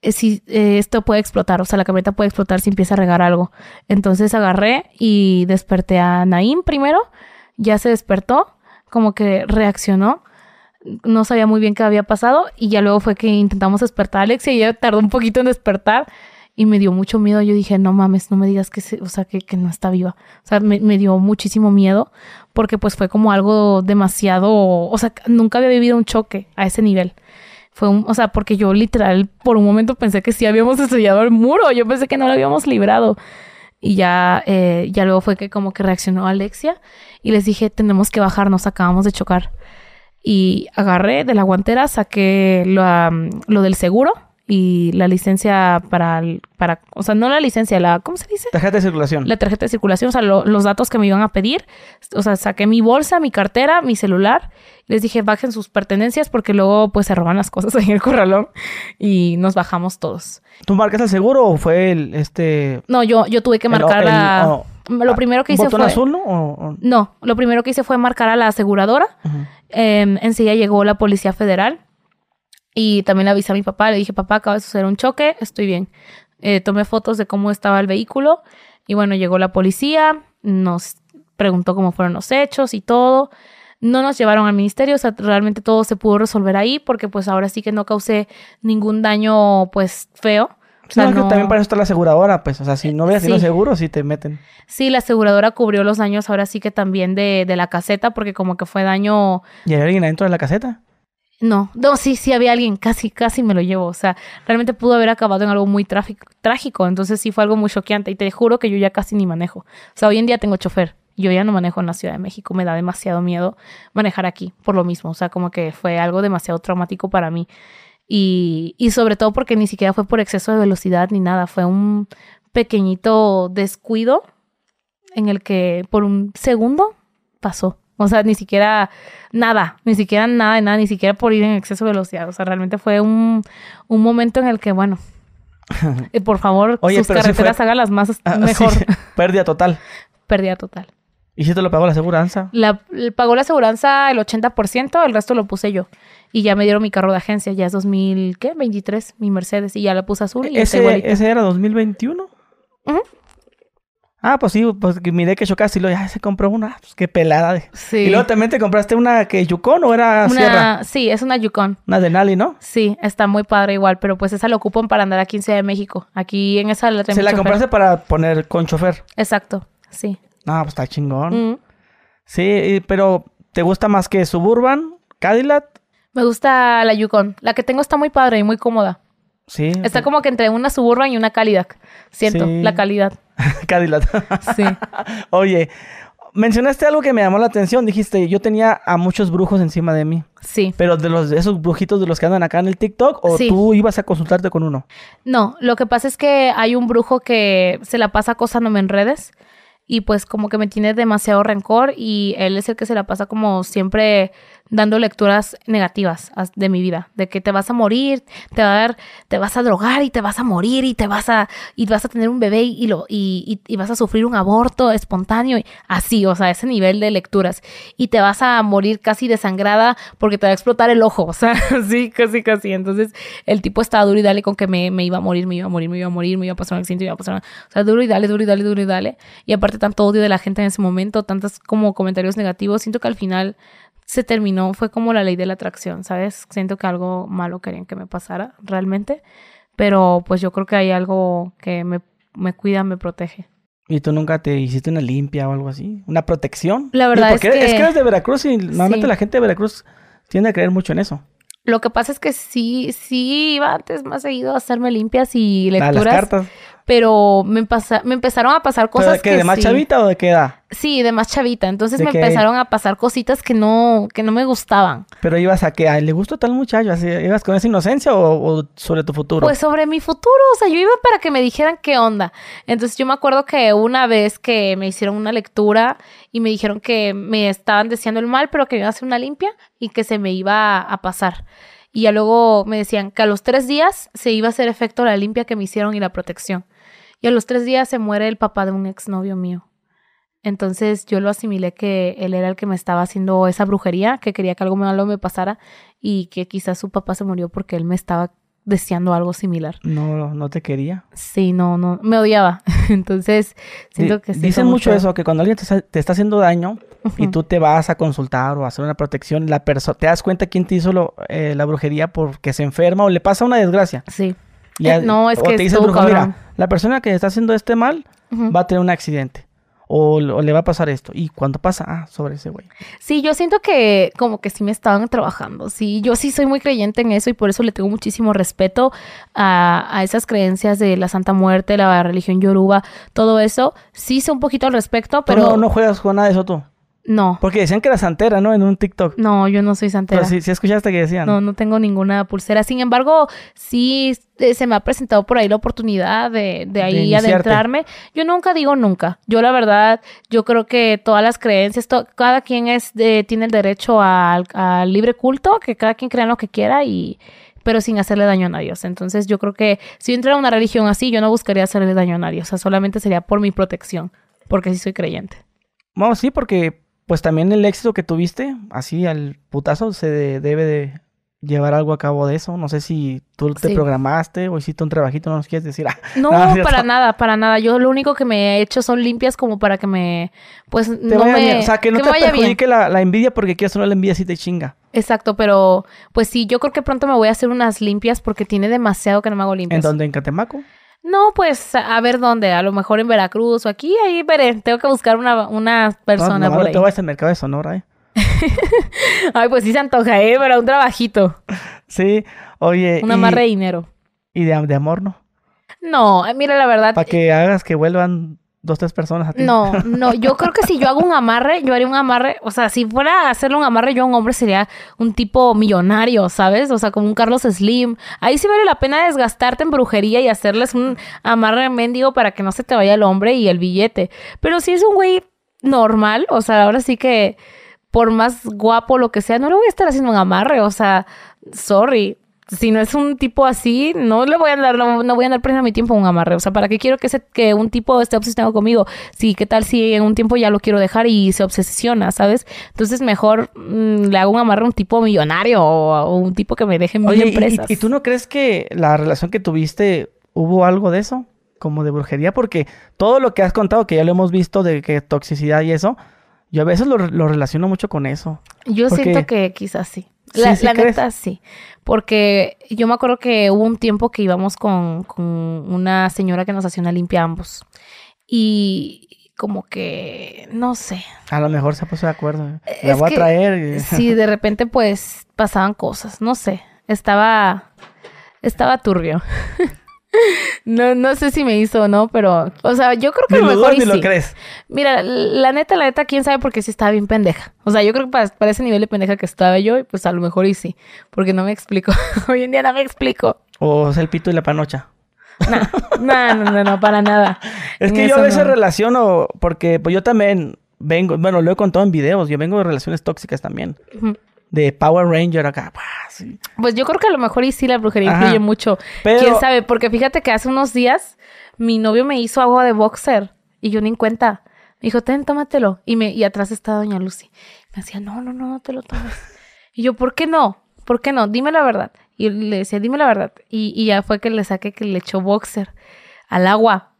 S2: si eh, esto puede explotar, o sea, la camioneta puede explotar si empieza a regar algo. Entonces agarré y desperté a Naim primero, ya se despertó, como que reaccionó, no sabía muy bien qué había pasado y ya luego fue que intentamos despertar a Alex y ella tardó un poquito en despertar y me dio mucho miedo. Yo dije, no mames, no me digas que, o sea, que, no está viva. O sea, me, me, dio muchísimo miedo porque pues fue como algo demasiado, o sea, nunca había vivido un choque a ese nivel. Fue un, o sea, porque yo literal por un momento pensé que sí habíamos estrellado el muro, yo pensé que no lo habíamos librado. Y ya, eh, ya luego fue que como que reaccionó Alexia y les dije, tenemos que bajarnos, acabamos de chocar. Y agarré de la guantera, saqué lo, lo del seguro y la licencia para, para, o sea, no la licencia, la, ¿cómo se dice?
S1: Tarjeta de circulación.
S2: La tarjeta de circulación, o sea, los datos que me iban a pedir. O sea, saqué mi bolsa, mi cartera, mi celular. Les dije, bajen sus pertenencias porque luego pues se roban las cosas en el corralón y nos bajamos todos.
S1: ¿Tú marcas el seguro o fue el, este...
S2: No, yo, yo tuve que marcar la... lo primero que hice
S1: fue... azul, no?
S2: No, lo primero que hice fue marcar a la aseguradora. Uh enseguida llegó la Policía Federal y también le avisé a mi papá, le dije, papá, acaba de suceder un choque, estoy bien. Eh, tomé fotos de cómo estaba el vehículo y bueno, llegó la policía, nos preguntó cómo fueron los hechos y todo. No nos llevaron al ministerio, o sea, realmente todo se pudo resolver ahí porque pues ahora sí que no causé ningún daño pues feo.
S1: O sea, no, que también para eso está la aseguradora, pues, o sea, si no hubieras sido seguro, sí te meten.
S2: Sí, la aseguradora cubrió los daños ahora sí que también de, de la caseta, porque como que fue daño...
S1: ¿Y hay alguien adentro de la caseta?
S2: No, no, sí, sí había alguien, casi, casi me lo llevo. O sea, realmente pudo haber acabado en algo muy trágico. Entonces sí fue algo muy choqueante. Y te juro que yo ya casi ni manejo. O sea, hoy en día tengo chofer. Yo ya no manejo en la Ciudad de México. Me da demasiado miedo manejar aquí por lo mismo. O sea, como que fue algo demasiado traumático para mí. Y, y sobre todo porque ni siquiera fue por exceso de velocidad ni nada. Fue un pequeñito descuido en el que por un segundo pasó. O sea, ni siquiera nada, ni siquiera nada de nada, ni siquiera por ir en exceso de velocidad. O sea, realmente fue un, un momento en el que, bueno, eh, por favor, sus carreteras hagan las más ah, mejor.
S1: Pérdida total.
S2: Pérdida total.
S1: ¿Y si te lo pagó la aseguranza?
S2: La, pagó la aseguranza el 80%, el resto lo puse yo. Y ya me dieron mi carro de agencia, ya es 2000, ¿qué? 23, mi Mercedes, y ya la puse azul. Y
S1: ¿Ese, ¿Ese era 2021? Ajá. Ah, pues sí, pues miré que chocaste y luego ya se compró una, pues qué pelada. Sí. Y luego también te compraste una que Yukon o era Sierra.
S2: Sí, es una Yukon.
S1: Una de Nali, ¿no?
S2: Sí, está muy padre igual, pero pues esa lo ocupan para andar aquí en Ciudad de México. Aquí en esa
S1: la Se la compraste para poner con chofer.
S2: Exacto, sí.
S1: Ah, pues está chingón. Sí, pero ¿te gusta más que Suburban, Cadillac?
S2: Me gusta la Yukon. La que tengo está muy padre y muy cómoda.
S1: Sí.
S2: Está como que entre una Suburban y una Cadillac. Siento la calidad.
S1: Cadillac. sí. Oye, mencionaste algo que me llamó la atención. Dijiste, yo tenía a muchos brujos encima de mí.
S2: Sí.
S1: Pero de los esos brujitos de los que andan acá en el TikTok, o tú ibas a consultarte con uno.
S2: No, lo que pasa es que hay un brujo que se la pasa acosándome en redes y pues como que me tiene demasiado rencor y él es el que se la pasa como siempre dando lecturas negativas de mi vida, de que te vas a morir, te va a dar, te vas a drogar y te vas a morir y te vas a y vas a tener un bebé y lo y, y, vas a sufrir un aborto espontáneo y así, o sea, ese nivel de lecturas y te vas a morir casi desangrada porque te va a explotar el ojo, o sea, sí, casi casi. Entonces, el tipo estaba duro y dale con que me, me iba a morir, me iba a morir, me iba a morir, me iba a pasar un accidente, me iba a pasar, o sea, duro y dale, duro y dale, duro y dale. Y aparte tanto odio de la gente en ese momento, tantos como comentarios negativos, siento que al final se terminó, fue como la ley de la atracción, ¿sabes? Siento que algo malo querían que me pasara realmente, pero pues yo creo que hay algo que me, me cuida, me protege.
S1: ¿Y tú nunca te hiciste una limpia o algo así? ¿Una protección?
S2: La verdad es que...
S1: Es que eres de Veracruz y normalmente la gente de Veracruz tiende a creer mucho en eso.
S2: Lo que pasa es que sí, sí iba antes más seguido a hacerme limpias y lecturas. las cartas. Pero me, pasa, me empezaron a pasar
S1: ¿Pero
S2: cosas
S1: de qué?
S2: que
S1: ¿De más
S2: sí.
S1: chavita o de qué edad?
S2: Sí, de más chavita. Entonces
S1: ¿De
S2: me empezaron a pasar cositas que no, que no me gustaban.
S1: Pero ibas a que, ay, le gustó tal muchacho, así, ibas con esa inocencia o, o sobre tu futuro.
S2: Pues sobre mi futuro, o sea, yo iba para que me dijeran qué onda. Entonces yo me acuerdo que una vez que me hicieron una lectura y me dijeron que me estaban deseando el mal, pero que me iba a hacer una limpia y que se me iba a pasar. Y ya luego me decían que a los tres días se iba a hacer efecto la limpia que me hicieron y la protección. Y a los tres días se muere el papá de un exnovio mío. Entonces yo lo asimilé que él era el que me estaba haciendo esa brujería, que quería que algo malo me pasara y que quizás su papá se murió porque él me estaba deseando algo similar.
S1: No, no te quería.
S2: Sí, no, no, me odiaba. Entonces siento que sí.
S1: Dicen mucho eso, que cuando alguien te, está- te está haciendo daño y tú te vas a consultar o a hacer una protección, la persona te das cuenta quién te hizo lo- eh, la brujería porque se enferma o le pasa una desgracia.
S2: Sí.
S1: Y ya-
S2: Eh, no, es
S1: o
S2: que
S1: te dice el
S2: estuvo
S1: brujo, mira,
S2: cabrón.
S1: La persona que está haciendo este mal va a tener un accidente. O, o le va a pasar esto. Y cuando pasa, ah, sobre ese güey.
S2: Sí, yo siento que como que sí me estaban trabajando. Sí, yo sí soy muy creyente en eso y por eso le tengo muchísimo respeto a, a esas creencias de la Santa Muerte, la religión yoruba, todo eso. Sí sé un poquito al respecto,
S1: Pero
S2: pero
S1: no, no juegas con nada de eso tú.
S2: No,
S1: Porque decían que era santera, ¿no? En un TikTok.
S2: no, yo no soy santera.
S1: Pero sí, sí escuchaste que decían.
S2: No, no tengo ninguna pulsera. Sin embargo, sí eh, se me ha presentado por ahí la oportunidad de, de ahí adentrarme. Yo nunca digo nunca. Yo la verdad, yo creo que todas las creencias, to- cada quien es de- tiene el derecho al, al libre culto, que cada quien crea en lo que quiera y pero sin hacerle daño a nadie. Entonces yo creo que si yo entrara a una religión así, yo no buscaría hacerle daño a nadie. O sea, solamente sería por mi protección, porque sí soy creyente.
S1: Vamos, sí, porque pues también el éxito que tuviste, así al putazo, se de- debe de llevar algo a cabo de eso. No sé si tú te
S2: Sí.
S1: programaste o hiciste un trabajito, no nos quieres decir. Ah,
S2: No,
S1: cierto.
S2: para nada, para nada. Yo lo único que me he hecho son limpias como para que me, pues,
S1: te
S2: no me.
S1: O sea, que no te perjudique la, la envidia porque quieres solo la envidia si te chinga.
S2: Exacto, pero pues sí, yo creo que pronto me voy a hacer unas limpias porque tiene demasiado que no me hago
S1: ¿En
S2: limpias.
S1: dónde? ¿En Catemaco?
S2: No, pues a ver dónde, a lo mejor en Veracruz o aquí, ahí veré. Tengo que buscar una, una persona
S1: no,
S2: por ahí.
S1: te vayas al mercado de Sonora, ¿eh?
S2: Ay, pues sí se antoja, ¿eh? Para un trabajito,
S1: Sí, oye.
S2: un
S1: y,
S2: amarre de dinero.
S1: y de, de amor, ¿no?
S2: No, eh, mira, la verdad,
S1: Para que hagas que vuelvan dos, tres personas a ti.
S2: No, no, yo creo que si yo hago un amarre, yo haría un amarre, o sea, si fuera a hacerle un amarre yo a un hombre sería un tipo millonario, ¿sabes? O sea, como un Carlos Slim. Ahí sí vale la pena desgastarte en brujería y hacerles un amarre mendigo para que no se te vaya el hombre y el billete. Pero si es un güey normal, o sea, ahora sí que por más guapo lo que sea, no le voy a estar haciendo un amarre, o sea, sorry. Si no es un tipo así, no le voy a dar, no, no voy a andar perdiendo mi tiempo en un amarre. O sea, ¿para qué quiero que, ese, que un tipo esté obsesionado conmigo? Sí, ¿qué tal si en un tiempo ya lo quiero dejar y se obsesiona, ¿sabes? Entonces mejor mm, le hago un amarre a un tipo millonario o a un tipo que me deje en mil
S1: Oye, ¿y-
S2: empresas.
S1: ¿y, y tú no crees que la relación que tuviste hubo algo de eso? Como de brujería, porque todo lo que has contado, que ya lo hemos visto de que toxicidad y eso, yo a veces lo, lo relaciono mucho con eso.
S2: Yo
S1: Porque-
S2: siento que quizás sí.
S1: Sí,
S2: La,
S1: sí
S2: la
S1: crees.
S2: neta sí. Porque yo me acuerdo que hubo un tiempo que íbamos con, con una señora que nos hacía una limpia a ambos. Y como que, no sé.
S1: A lo mejor se puso de acuerdo. ¿eh?
S2: Es
S1: La voy
S2: que-
S1: a traer. y-
S2: Sí, de repente pues pasaban cosas. No sé. Estaba. Estaba turbio. No, no sé si me hizo o no, pero, o sea, yo creo que
S1: Ni
S2: a lo
S1: lo
S2: mejor
S1: dudas
S2: y
S1: ni lo
S2: sí.
S1: crees.
S2: Mira, la neta, la neta, quién sabe porque sí estaba bien pendeja. O sea, yo creo que para, para ese nivel de pendeja que estaba yo, y pues a lo mejor y sí. Porque no me explico. Hoy en día no me explico.
S1: O es el pito y la panocha.
S2: No, no, no, no, para nada.
S1: Es
S2: En
S1: que yo a veces
S2: no.
S1: relaciono, porque pues yo también vengo, bueno, lo he contado en videos, yo vengo de relaciones tóxicas también. De Power Ranger acá.
S2: Pues yo creo que a lo mejor y sí la brujería
S1: Ajá.
S2: influye mucho.
S1: Pero-
S2: ¿Quién sabe? Porque fíjate que hace unos días mi novio me hizo agua de boxer y yo ni en cuenta. Me dijo, ten, tómatelo. Y, me, y atrás está doña Lucy. Me decía, no, no, no, no te lo tomes. Y yo, ¿por qué no? ¿Por qué no? Dime la verdad. Y le decía, dime la verdad. Y, y ya fue que le saqué que le echó boxer al agua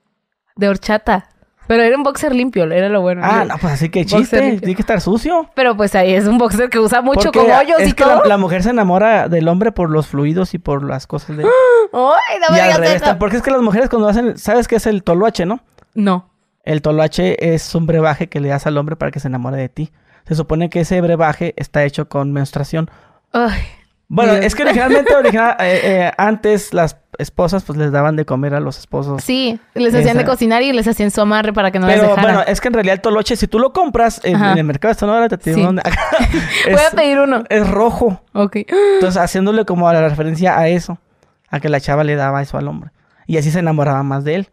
S2: de horchata. Pero era un boxer limpio, era lo bueno.
S1: Ah, no, pues así que chiste, tiene que estar sucio.
S2: Pero pues ahí es un boxer que usa mucho
S1: Porque
S2: con hoyos
S1: es
S2: y
S1: que
S2: todo.
S1: La, la mujer se enamora del hombre por los fluidos y por las cosas de...
S2: ¡Ay, no
S1: y
S2: me
S1: al revés, porque es que las mujeres cuando hacen, ¿sabes qué es el toloache, no?
S2: No.
S1: El toloache es un brebaje que le das al hombre para que se enamore de ti. Se supone que ese brebaje está hecho con menstruación.
S2: Ay,
S1: Bueno,
S2: Dios.
S1: es que originalmente, original, eh, eh, antes las esposas pues les daban de comer a los esposos.
S2: Sí, les hacían de cocinar y les hacían su amarre para que no Pero, les dejaran. bueno,
S1: es que en realidad el toloche, si tú lo compras en, el mercado de Sonora, te sí. Voy
S2: a pedir uno.
S1: Es rojo.
S2: Ok.
S1: Entonces, haciéndole como a la referencia a eso, a que la chava le daba eso al hombre. Y así se enamoraba más de él.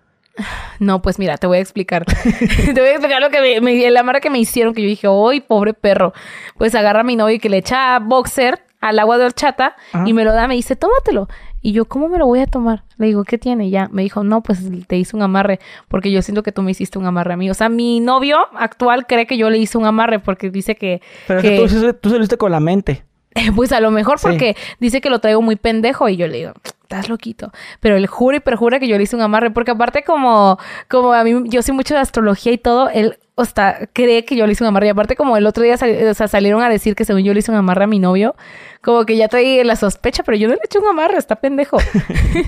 S2: No, pues mira, te voy a explicar. te voy a explicar lo que me, la amarre que me hicieron, que yo dije, ¡ay, pobre perro! Pues agarra a mi novio y que le echa boxer al agua de horchata y me lo da, me dice, tómatelo. Y yo, ¿cómo me lo voy a tomar? Le digo, ¿qué tiene? Ya, me dijo, no, pues te hice un amarre, porque yo siento que tú me hiciste un amarre a mí. O sea, mi novio actual cree que yo le hice un amarre porque dice que...
S1: Pero que... Tú, tú saliste con la mente.
S2: pues a lo mejor porque dice que lo traigo muy pendejo y yo le digo, estás loquito. Pero él jura y perjura que yo le hice un amarre, porque aparte como, como a mí, yo sé mucho de astrología y todo, él hasta cree que yo le hice un amarre. Y aparte como el otro día o sea, salieron a decir que según yo le hice un amarre a mi novio, como que ya traí la sospecha, pero yo no le eché un amarre, está pendejo.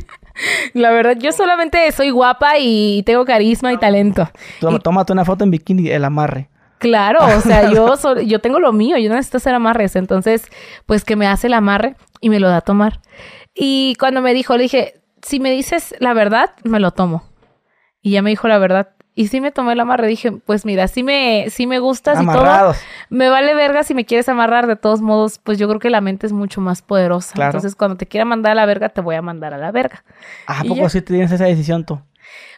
S2: la verdad, yo solamente soy guapa y tengo carisma y talento.
S1: Tómate una foto en bikini, el amarre.
S2: Claro, o sea, yo, yo tengo lo mío, yo no necesito hacer amarres. Entonces, pues que me hace el amarre y me lo da a tomar. Y cuando me dijo, le dije, si me dices la verdad, me lo tomo. Y ya me dijo la verdad. Y sí me tomé el amarre. Dije, pues mira, sí me, sí me gustas y todo. Me vale verga si me quieres amarrar. De todos modos, pues yo creo que la mente es mucho más poderosa. Entonces, cuando te quiera mandar a la verga, te voy a mandar a la verga.
S1: ¿A poco sí tienes esa decisión tú?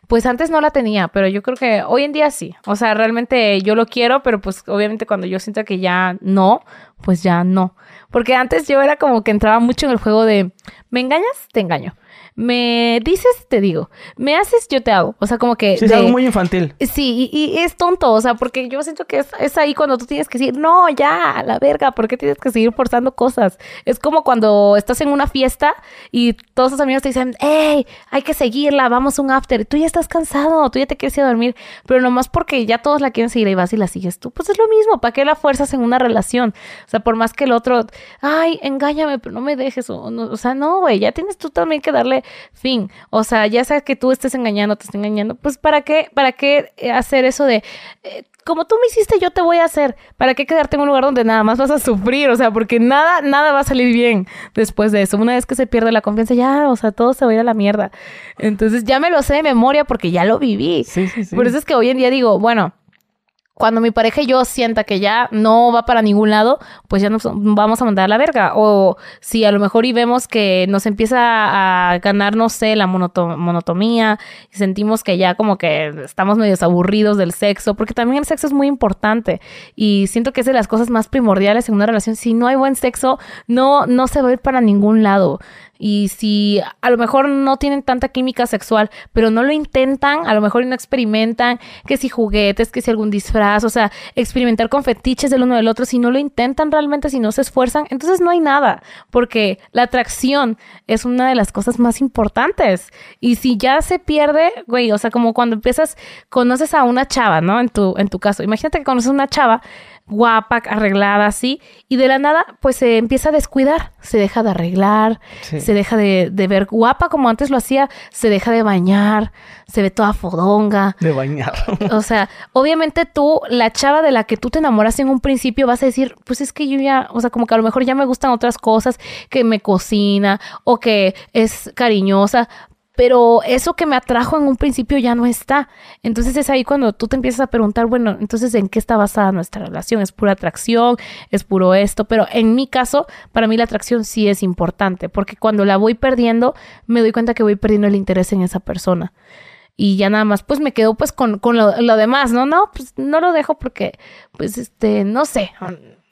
S2: Pues antes no la tenía, pero yo creo que hoy en día sí. O sea, realmente yo lo quiero, pero pues obviamente cuando yo siento que ya no, pues ya no. Porque antes yo era como que entraba mucho en el juego de, ¿me engañas? Te engaño me dices, te digo, me haces, yo te hago. O sea, como que...
S1: Sí, es algo muy infantil.
S2: Sí, y, es tonto, o sea, porque yo siento que es, ahí cuando tú tienes que decir, no, ya, la verga, ¿por qué tienes que seguir forzando cosas? Es como cuando estás en una fiesta y todos tus amigos te dicen, hey, hay que seguirla, vamos a un after. Tú ya estás cansado, tú ya te quieres ir a dormir, pero nomás porque ya todos la quieren seguir y vas y la sigues tú. Pues es lo mismo, ¿para qué la fuerzas en una relación? O sea, por más que el otro, ay, engáñame, pero no me dejes. O, o sea, no, güey, ya tienes tú también que darle fin. O sea, ya sea que tú estés engañando, te estés engañando, pues ¿para qué, para qué hacer eso de... Eh, como tú me hiciste, yo te voy a hacer. ¿Para qué quedarte en un lugar donde nada más vas a sufrir? O sea, porque nada, nada va a salir bien después de eso. Una vez que se pierde la confianza, ya, o sea, todo se va a ir a la mierda. Entonces, ya me lo sé de memoria porque ya lo viví.
S1: Sí, sí, sí.
S2: Por eso es que hoy en día digo, bueno, cuando mi pareja y yo sienta que ya no va para ningún lado, pues ya nos vamos a mandar a la verga. O si a lo mejor y vemos que nos empieza a ganar, no sé, la monotomía y sentimos que ya como que estamos medio aburridos del sexo, porque también el sexo es muy importante y siento que es de las cosas más primordiales en una relación. Si no hay buen sexo, no, no se va a ir para ningún lado. Y si a lo mejor no tienen tanta química sexual, pero no lo intentan, a lo mejor no experimentan, que si juguetes, que si algún disfraz, o sea, experimentar con fetiches del uno del otro, si no lo intentan realmente, si no se esfuerzan, entonces no hay nada, porque la atracción es una de las cosas más importantes. Y si ya se pierde, güey, o sea, como cuando empiezas, conoces a una chava, ¿no? En tu, en tu caso, imagínate que conoces a una chava guapa, arreglada así, y de la nada pues se empieza a descuidar, se deja de arreglar, se deja de, ver guapa como antes lo hacía, se deja de bañar, se ve toda fodonga.
S1: De bañar.
S2: o sea, obviamente tú, la chava de la que tú te enamoras en un principio, vas a decir, pues es que yo ya, o sea, como que a lo mejor ya me gustan otras cosas, que me cocina o que es cariñosa, pero eso que me atrajo en un principio ya no está. Entonces es ahí cuando tú te empiezas a preguntar, bueno, entonces ¿en qué está basada nuestra relación? ¿Es pura atracción? ¿Es puro esto? Pero en mi caso, para mí la atracción sí es importante, porque cuando la voy perdiendo, me doy cuenta que voy perdiendo el interés en esa persona. Y ya nada más, pues me quedo pues con, con lo, lo demás, ¿no? No, pues no lo dejo porque, pues, este, no sé,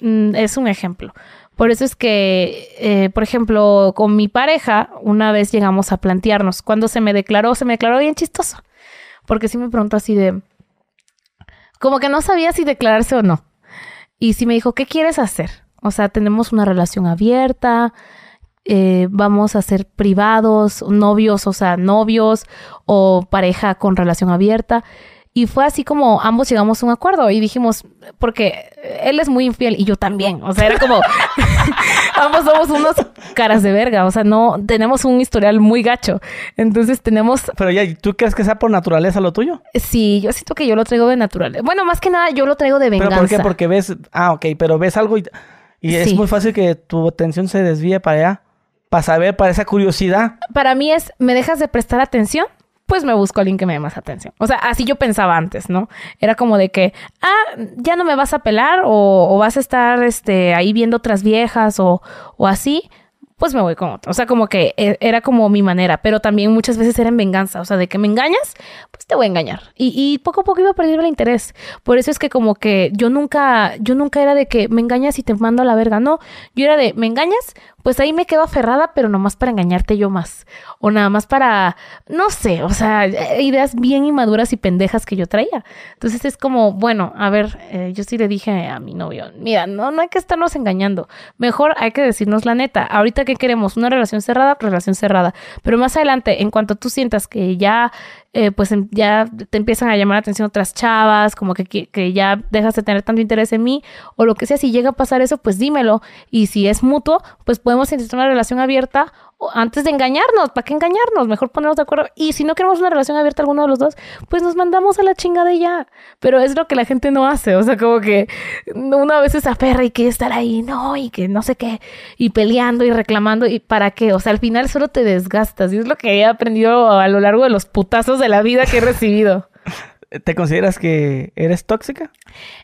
S2: mm, es un ejemplo. Por eso es que, eh, por ejemplo, con mi pareja, una vez llegamos a plantearnos, cuando se me declaró, se me declaró bien chistoso, porque sí me preguntó así de, como que no sabía si declararse o no. Y sí me dijo, ¿qué quieres hacer? O sea, tenemos una relación abierta, eh, vamos a ser privados, novios, o sea, novios o pareja con relación abierta. Y fue así como ambos llegamos a un acuerdo y dijimos, porque él es muy infiel y yo también. O sea, era como, ambos somos unos caras de verga. O sea, no, tenemos un historial muy gacho. Entonces tenemos...
S1: Pero ya, ¿tú crees que sea por naturaleza lo tuyo?
S2: Sí, yo siento que yo lo traigo de naturaleza. Bueno, más que nada yo lo traigo de venganza.
S1: ¿Pero por qué? Porque ves, ah, ok, pero ves algo y, y es muy fácil que tu atención se desvíe para allá. para saber, para esa curiosidad.
S2: Para mí es, ¿me dejas de prestar atención? Pues me busco a alguien que me dé más atención. O sea, así yo pensaba antes, ¿no? Era como de que, ah, ya no me vas a pelar o, o vas a estar este, ahí viendo otras viejas o, o así pues me voy con otro. O sea, como que e, era como mi manera, pero también muchas veces era en venganza. O sea, de que me engañas, te voy a engañar. Y, poco a poco iba perdiendo el interés. Por eso es que como que yo nunca, yo nunca era de que me engañas y te mando a la verga. No, yo era de, me engañas, pues ahí me quedo aferrada, pero nomás para engañarte yo más. O nada más para, no sé, o sea, ideas bien inmaduras y pendejas que yo traía. Entonces es como, bueno, a ver, eh, yo sí le dije a mi novio, mira, no, no hay que estarnos engañando. Mejor hay que decirnos la neta. Ahorita que queremos una relación cerrada, relación cerrada. Pero más adelante, en cuanto tú sientas que ya eh, pues em, ya te empiezan a llamar la atención otras chavas, como que, que, ya dejas de tener tanto interés en mí, o lo que sea, si llega a pasar eso, pues dímelo. Y si es mutuo, pues podemos intentar una relación abierta antes de engañarnos, ¿para qué engañarnos? Mejor ponernos de acuerdo. Y si no queremos una relación abierta alguno de los dos, pues nos mandamos a la chingada y ya. Pero es lo que la gente no hace. O sea, como que una vez se aferra y quiere estar ahí, no, y que no sé qué, y peleando y reclamando, ¿y para qué? O sea, al final solo te desgastas. Y es lo que he aprendido a lo largo de los putazos de la vida que he recibido.
S1: ¿Te consideras que eres tóxica?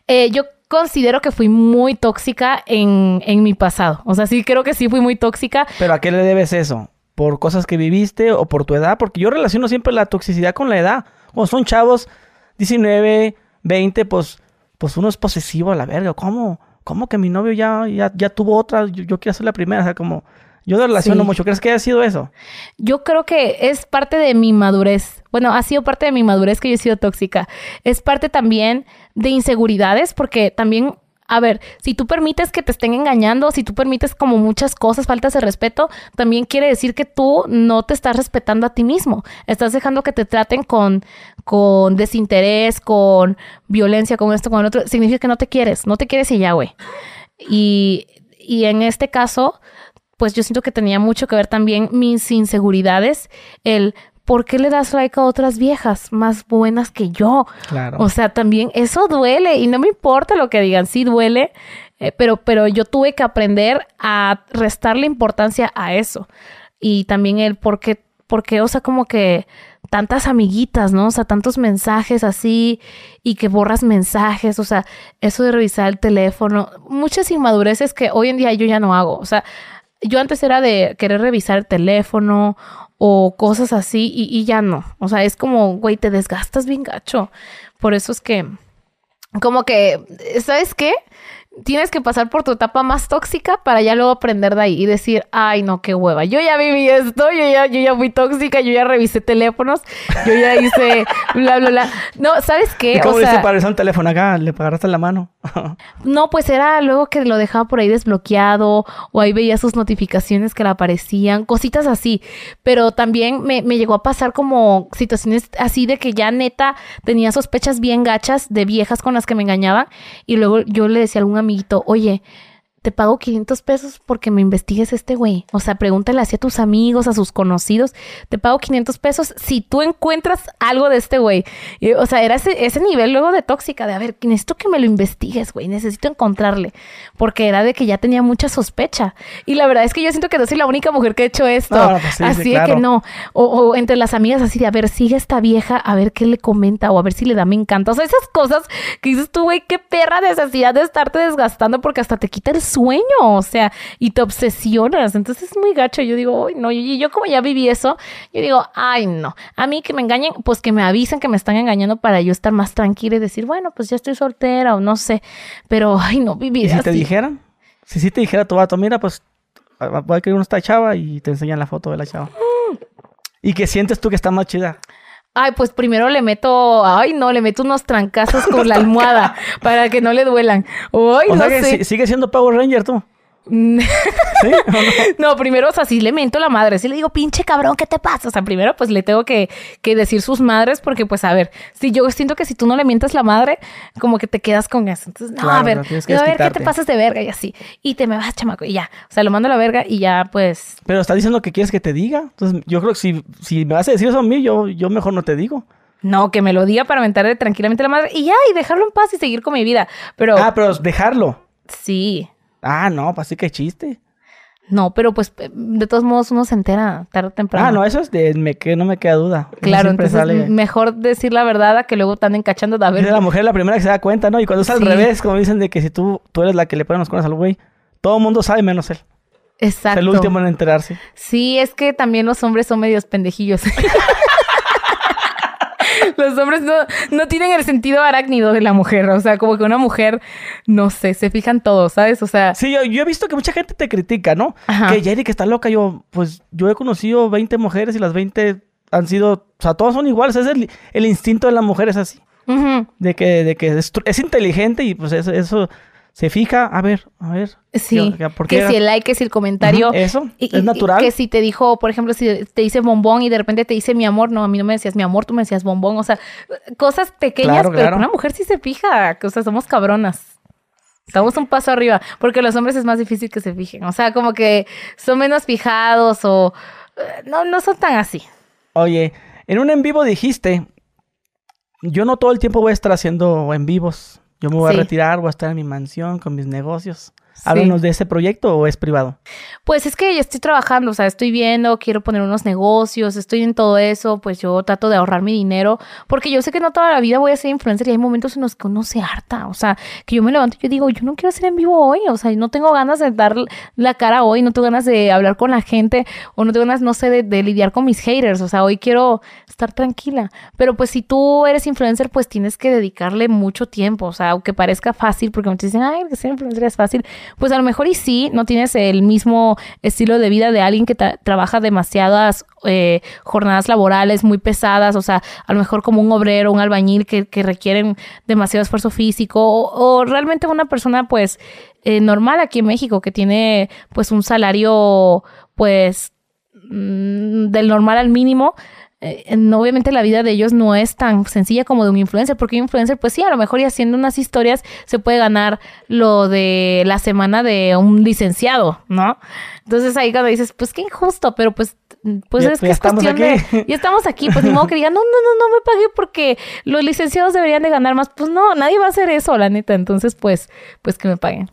S2: Eh, yo considero que fui muy tóxica en, en mi pasado. O sea, sí creo que sí fui muy tóxica.
S1: ¿Pero a qué le debes eso? ¿Por cosas que viviste o por tu edad? Porque yo relaciono siempre la toxicidad con la edad. Cuando son chavos, 19, 20, pues, pues uno es posesivo a la verga. ¿Cómo? ¿Cómo que mi novio ya, ya, ya tuvo otra? Yo, yo quiero ser la primera. O sea, como yo de relaciono mucho. ¿Crees que haya sido eso?
S2: Yo creo que es parte de mi madurez. Bueno, ha sido parte de mi madurez que yo he sido tóxica. Es parte también de inseguridades, porque también a ver, si tú permites que te estén engañando, si tú permites como muchas cosas, faltas de respeto, también quiere decir que tú no te estás respetando a ti mismo. Estás dejando que te traten con, con desinterés, con violencia, con esto, con otro. Significa que no te quieres, no te quieres y ya, güey. Y, y en este caso, pues yo siento que tenía mucho que ver también mis inseguridades, el ¿por qué le das like a otras viejas más buenas que yo? Claro. O sea, también eso duele y no me importa lo que digan, sí duele, eh, pero, pero yo tuve que aprender a restarle importancia a eso. Y también el por qué, por qué, o sea, como que tantas amiguitas, ¿no? O sea, tantos mensajes así y que borras mensajes, o sea, eso de revisar el teléfono, muchas inmadureces que hoy en día yo ya no hago, o sea, yo antes era de querer revisar el teléfono o cosas así y, ya no. O sea, es como, güey, te desgastas bien gacho. Por eso es que, como que, ¿sabes qué? Tienes que pasar por tu etapa más tóxica para ya luego aprender de ahí y decir, ay, no, qué hueva. Yo ya viví esto, yo ya, yo ya fui tóxica, yo ya revisé teléfonos, yo ya hice bla, bla, bla. No, ¿sabes qué?
S1: cómo o sea, para revisar un teléfono acá? ¿Le pagaste la mano?
S2: no, pues era luego que lo dejaba por ahí desbloqueado o ahí veía sus notificaciones que le aparecían, cositas así. Pero también me, me llegó a pasar como situaciones así de que ya neta tenía sospechas bien gachas de viejas con las que me engañaban y luego yo le decía a algún amiguito, oye, te pago 500 pesos porque me investigues este güey. O sea, pregúntale así a tus amigos, a sus conocidos. Te pago 500 pesos si tú encuentras algo de este güey. o sea, era ese, ese, nivel luego de tóxica, de a ver, necesito que me lo investigues, güey. Necesito encontrarle. Porque era de que ya tenía mucha sospecha. Y la verdad es que yo siento que no soy la única mujer que ha hecho esto. Pues así de que no. O, o, entre las amigas así de, a ver, sigue esta vieja, a ver qué le comenta o a ver si le da me encanta. O sea, esas cosas que dices tú, güey, qué perra necesidad de estarte desgastando porque hasta te quita el sueño, o sea, y te obsesionas. Entonces es muy gacho. Yo digo, no, y yo como ya viví eso, yo digo, ay, no. A mí que me engañen, pues que me avisen que me están engañando para yo estar más tranquila y decir, bueno, pues ya estoy soltera o no sé. Pero, ay, no, vivir
S1: ¿Y si te dijeran? Si sí te dijera tu vato, mira, pues voy a querer una chava y te enseñan la foto de la chava. Mm. ¿Y qué sientes tú que está más chida?
S2: Ay, pues primero le meto, ay no, le meto unos trancazos con la almohada para que no le duelan. Ay, o sea que
S1: sigue siendo Power Ranger tú.
S2: ¿Sí? no? primero, o sea, sí le mento la madre. Sí le digo, pinche cabrón, ¿qué te pasa? O sea, primero, pues le tengo que, decir sus madres, porque, pues, a ver, si yo siento que si tú no le mientes la madre, como que te quedas con eso. Entonces, no, a ver, a ver qué te pasas de verga y así. Y te me vas, chamaco, y ya. O sea, lo mando a la verga y ya, pues.
S1: Pero está diciendo que quieres que te diga. Entonces, yo creo que si, si me vas a decir eso a mí, yo, yo mejor no te digo.
S2: No, que me lo diga para mentarle tranquilamente la madre y ya, y dejarlo en paz y seguir con mi vida. Pero.
S1: Ah, pero dejarlo.
S2: Sí.
S1: Ah, no, pues sí que chiste.
S2: No, pero pues de todos modos uno se entera tarde o temprano.
S1: Ah, no, eso es de me, que no me queda duda.
S2: Claro, entonces
S1: sale.
S2: mejor decir la verdad a que luego están encachando de a ver.
S1: Es la mujer la primera que se da cuenta, ¿no? Y cuando es al
S2: Sí.
S1: revés, como dicen de que si tú, tú eres la que le ponen los cuernos al güey, todo el mundo sabe menos él. Es
S2: Exacto.
S1: el último en enterarse.
S2: Sí, es que también los hombres son medios pendejillos. Los hombres no, no tienen el sentido arácnido de la mujer. O sea, como que una mujer, no sé, se fijan todos, ¿sabes? O sea,
S1: Sí, yo, yo he visto que mucha gente te critica, ¿no?
S2: Ajá.
S1: Que Jerry que está loca. Yo, pues, yo he conocido 20 mujeres y las 20 han sido, o sea, todas son iguales. Es el, el instinto de la mujer es así. De que, de que es, es inteligente y pues eso, eso se fija. A ver, a ver.
S2: sí.
S1: ¿qué- ¿Por qué?
S2: Que si el like, que si el comentario.
S1: Eso,
S2: Y-
S1: es
S2: y-
S1: natural.
S2: Que si te dijo, por ejemplo, si te dice bombón y de repente te dice mi amor, no, a mí no me decías mi amor, tú me decías bombón. O sea, cosas pequeñas,
S1: Claro,
S2: pero
S1: claro.
S2: una mujer sí se fija. O sea, somos cabronas. Estamos un paso arriba, porque los hombres es más difícil que se fijen. O sea, como que son menos fijados o eh, no, no son tan así.
S1: Oye, en un en vivo dijiste, yo no todo el tiempo voy a estar haciendo en vivos. Yo me voy
S2: Sí.
S1: a retirar, voy a estar en mi mansión con mis negocios. Háblanos de ese proyecto o es privado.
S2: Pues es que ya estoy trabajando, o sea, estoy viendo, quiero poner unos negocios, estoy en todo eso, pues yo trato de ahorrar mi dinero, porque yo sé que no toda la vida voy a ser influencer y hay momentos en los que uno se harta, o sea, que yo me levanto y yo digo, yo no quiero ser en vivo hoy, o sea, no tengo ganas de dar la cara hoy, no tengo ganas de hablar con la gente, o no tengo ganas, no sé, de, de lidiar con mis haters, o sea, hoy quiero estar tranquila, pero pues si tú eres influencer, pues tienes que dedicarle mucho tiempo, o sea, aunque parezca fácil, porque muchos dicen, ay, ser influencer es fácil, pues a lo mejor y sí, no tienes el mismo estilo de vida de alguien que tra- trabaja demasiadas eh, jornadas laborales muy pesadas, o sea, a lo mejor como un obrero, un albañil que, que requieren demasiado esfuerzo físico, o, o realmente una persona pues eh, normal aquí en México que tiene pues un salario pues mm, del normal al mínimo, eh, en- obviamente la vida de ellos no es tan sencilla como de un influencer, porque un influencer, pues sí, a lo mejor y haciendo unas historias se puede ganar lo de la semana de un licenciado, ¿no? Entonces ahí cuando dices, pues qué injusto, pero pues, pues
S1: Ya-
S2: es que
S1: ya
S2: es
S1: estamos
S2: cuestión
S1: aquí.
S2: de, ya estamos aquí, pues ni modo que digan, no, no, no, no me pagué porque los licenciados deberían de ganar más, pues no, nadie va a hacer eso, la neta, entonces pues, pues que me paguen.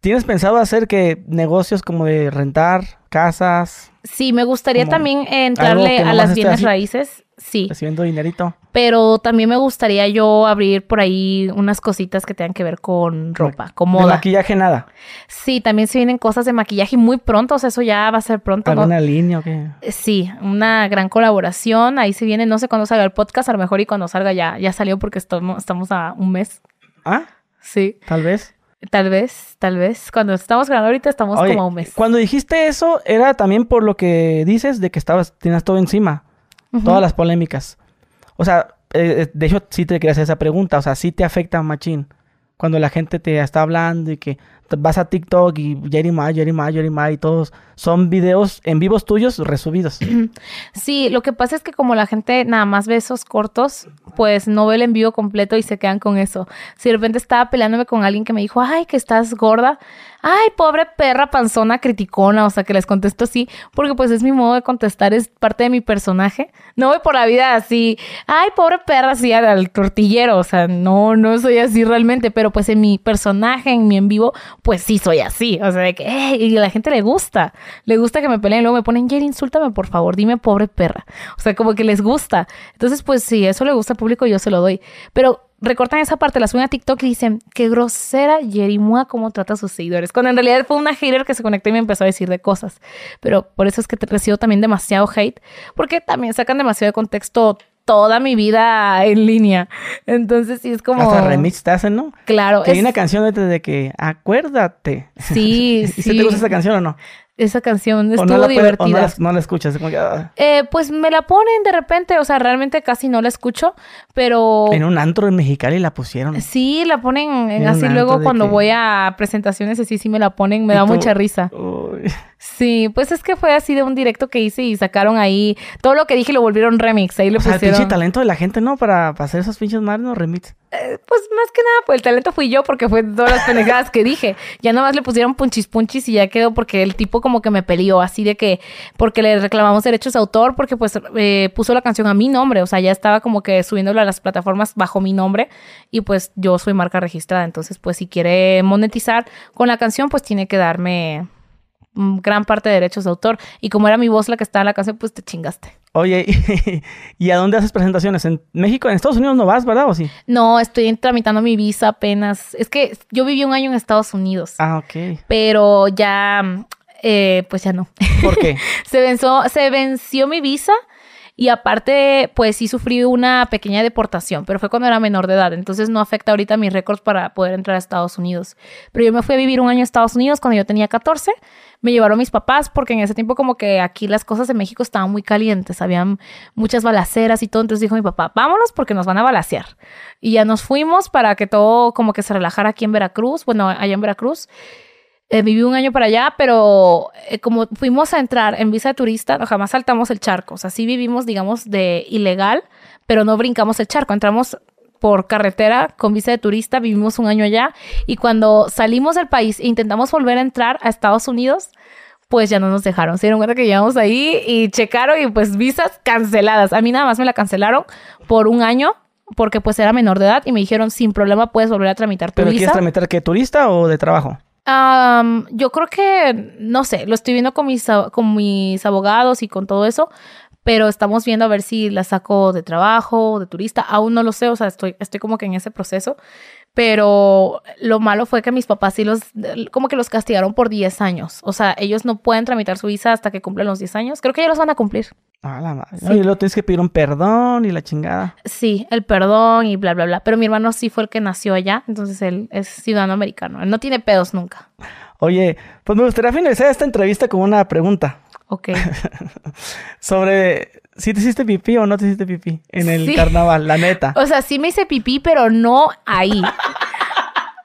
S1: ¿Tienes pensado hacer que negocios como de rentar casas,
S2: Sí, me gustaría también eh, entrarle a las bienes raíces, sí.
S1: recibiendo dinerito?
S2: Pero también me gustaría yo abrir por ahí unas cositas que tengan que ver con ropa, con
S1: De
S2: moda.
S1: maquillaje nada.
S2: Sí, también se vienen cosas de maquillaje muy pronto, o sea, eso ya va a ser pronto. ¿no?
S1: ¿Alguna línea o qué?
S2: Sí, una gran colaboración. Ahí se viene, no sé cuándo salga el podcast, a lo mejor y cuando salga ya, ya salió porque estamos, estamos a un mes.
S1: Ah,
S2: Sí,
S1: tal vez.
S2: Tal vez, tal vez. Cuando estamos grabando ahorita estamos
S1: Oye,
S2: como a un mes.
S1: Cuando dijiste eso, era también por lo que dices de que estabas, tenías todo encima. Todas las polémicas. O sea, eh, de hecho, sí te quería hacer esa pregunta. O sea, sí te afecta, machín. Cuando la gente te está hablando y que vas a TikTok y Jerry Ma, Jerry Ma, Jerry Ma y todos son videos en vivos tuyos resubidos.
S2: Sí, lo que pasa es que como la gente nada más ve esos cortos, pues no ve el envío completo y se quedan con eso. Si de repente estaba peleándome con alguien que me dijo, ay, que estás gorda, ay, pobre perra panzona criticona, o sea, que les contesto así, porque pues es mi modo de contestar, es parte de mi personaje. No voy por la vida así, ay, pobre perra, así al, tortillero, o sea, no, no soy así realmente, pero pues en mi personaje, en mi en vivo, pues sí soy así, o sea, de que, "Ey", y a la gente le gusta, le gusta que me peleen, luego me ponen, Jerry, insúltame por favor, dime pobre perra, o sea, como que les gusta. Entonces, pues si eso le gusta al público, yo se lo doy, pero recortan esa parte, la suben a TikTok y dicen, qué grosera Yerimua cómo trata a sus seguidores. Cuando en realidad fue una hater que se conectó y me empezó a decir de cosas. Pero por eso es que recibo también demasiado hate, porque también sacan demasiado de contexto toda mi vida en línea. Entonces sí es como...
S1: Hasta remix te hacen, ¿no?
S2: Claro,
S1: Que hay una canción de- de que acuérdate.
S2: sí,
S1: ¿Y
S2: sí.
S1: si te gusta esa canción o no?
S2: Esa canción
S1: ¿O
S2: estuvo
S1: no la, puede- o
S2: divertida.
S1: no la, no la escuchas? Como que, ah,
S2: Eh, pues me la ponen de repente, o sea, realmente casi no la escucho, pero...
S1: En un antro en Mexicali la pusieron.
S2: Sí, la ponen en-
S1: En
S2: así luego cuando
S1: que-
S2: voy a presentaciones así sí me la ponen, me da
S1: tú-
S2: mucha risa.
S1: Uy.
S2: Sí, pues es que fue así de un directo que hice y sacaron ahí todo lo que dije lo volvieron remix, ahí le
S1: O sea, el
S2: pusieron
S1: pinche talento de la gente, ¿no? Para, para hacer esos pinches ¿no? Remix.
S2: Eh, pues más que nada, pues el talento fui yo porque fue todas las pendejadas que dije. Ya nomás le pusieron punchis punchis y ya quedó porque el tipo como que me peleó así de que porque le reclamamos derechos de autor porque pues eh, puso la canción a mi nombre, o sea, ya estaba como que subiéndola a las plataformas bajo mi nombre. Y pues yo soy marca registrada, entonces pues si quiere monetizar con la canción pues tiene que darme gran parte de derechos de autor. Y como era mi voz la que estaba en la canción, pues te chingaste.
S1: Oye, ¿y, a dónde haces presentaciones? ¿En México? ¿En Estados Unidos no vas, verdad? ¿O sí?
S2: No, estoy tramitando mi visa apenas. Es que yo viví un año en Estados Unidos.
S1: Ah, ok.
S2: Pero ya, eh, pues ya no.
S1: ¿Por qué?
S2: se, venció, se venció mi visa y aparte, pues sí sufrí una pequeña deportación, pero fue cuando era menor de edad, entonces no afecta ahorita mis récords para poder entrar a Estados Unidos. Pero yo me fui a vivir un año a Estados Unidos cuando yo tenía 14, me llevaron mis papás porque en ese tiempo como que aquí las cosas en México estaban muy calientes, habían muchas balaceras y todo, entonces dijo mi papá, vámonos porque nos van a balacear. Y ya nos fuimos para que todo como que se relajara aquí en Veracruz, bueno, allá en Veracruz. Eh, viví un año para allá, pero eh, como fuimos a entrar en visa de turista, no, jamás saltamos el charco. O sea, sí vivimos, digamos, de ilegal, pero no brincamos el charco. Entramos por carretera con visa de turista, vivimos un año allá y cuando salimos del país e intentamos volver a entrar a Estados Unidos, pues ya no nos dejaron. Se dieron cuenta que llegamos ahí y checaron y pues visas canceladas. A mí nada más me la cancelaron por un año porque pues era menor de edad y me dijeron sin problema puedes volver a tramitar tu
S1: ¿Pero
S2: visa.
S1: quieres tramitar qué, turista o de trabajo?
S2: Yo creo que, no sé, lo estoy viendo con mis, con mis abogados y con todo eso, pero estamos viendo a ver si la saco de trabajo, de turista, aún no lo sé, o sea, estoy, estoy como que en ese proceso, pero lo malo fue que mis papás sí los, como que los castigaron por 10 años, o sea, ellos no pueden tramitar su visa hasta que cumplan los 10 años, creo que ya los van a cumplir.
S1: Ah, la madre. Y luego tienes que pedir un perdón y la chingada.
S2: Sí, el perdón y bla, bla, bla. Pero mi hermano sí fue el que nació allá, entonces él es ciudadano americano. Él no tiene pedos nunca.
S1: Oye, pues me gustaría finalizar esta entrevista con una pregunta.
S2: Ok.
S1: Sobre si te hiciste pipí o no te hiciste pipí en el carnaval, la neta.
S2: O sea, sí me hice pipí, pero no ahí.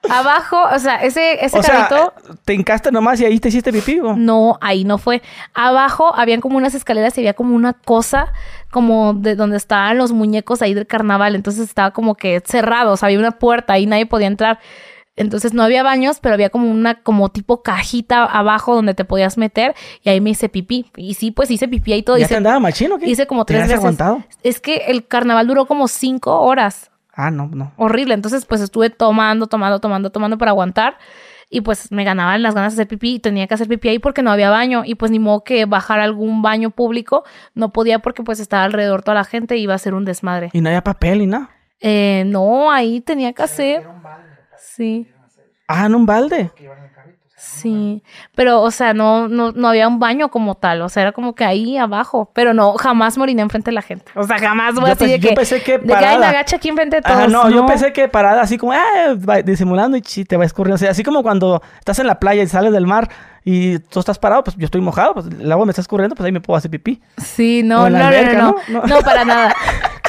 S2: Abajo, o sea, ese, ese carrito.
S1: ¿Te hincaste nomás y ahí te hiciste pipí?
S2: No, ahí no fue. Abajo habían como unas escaleras y había como una cosa como de donde estaban los muñecos ahí del carnaval. Entonces estaba como que cerrado, o sea, había una puerta y nadie podía entrar. Entonces no había baños, pero había como una, como tipo cajita abajo donde te podías meter y ahí me hice pipí. Y sí, pues hice pipí ahí todo.
S1: ¿Ya
S2: hice,
S1: te andaba machino qué?
S2: Hice como tres veces.
S1: aguantado?
S2: Es que el carnaval duró como cinco horas.
S1: Ah, no, no.
S2: Horrible. Entonces, pues estuve tomando, tomando, tomando, tomando para aguantar. Y pues me ganaban las ganas de hacer pipí y tenía que hacer pipí ahí porque no había baño. Y pues ni modo que bajar a algún baño público. No podía porque pues estaba alrededor toda la gente y iba a ser un desmadre.
S1: ¿Y no había papel y nada?
S2: Eh, no, ahí tenía que hacer. Sí.
S1: Ah, en un balde.
S2: Sí, pero, o sea, no, no, no había un baño como tal, o sea, era como que ahí abajo, pero no, jamás moriné enfrente de la gente, o sea, jamás voy así de
S1: yo
S2: que,
S1: pensé que
S2: de que ay, me agacha aquí enfrente de todos.
S1: Ah, no, yo pensé que parada así como, ah, disimulando y te va escurriendo, o sea, así como cuando estás en la playa y sales del mar y tú estás parado, pues yo estoy mojado, pues el agua me está escurriendo, pues ahí me puedo hacer pipí.
S2: Sí, no, no, no, no, no, no, para nada.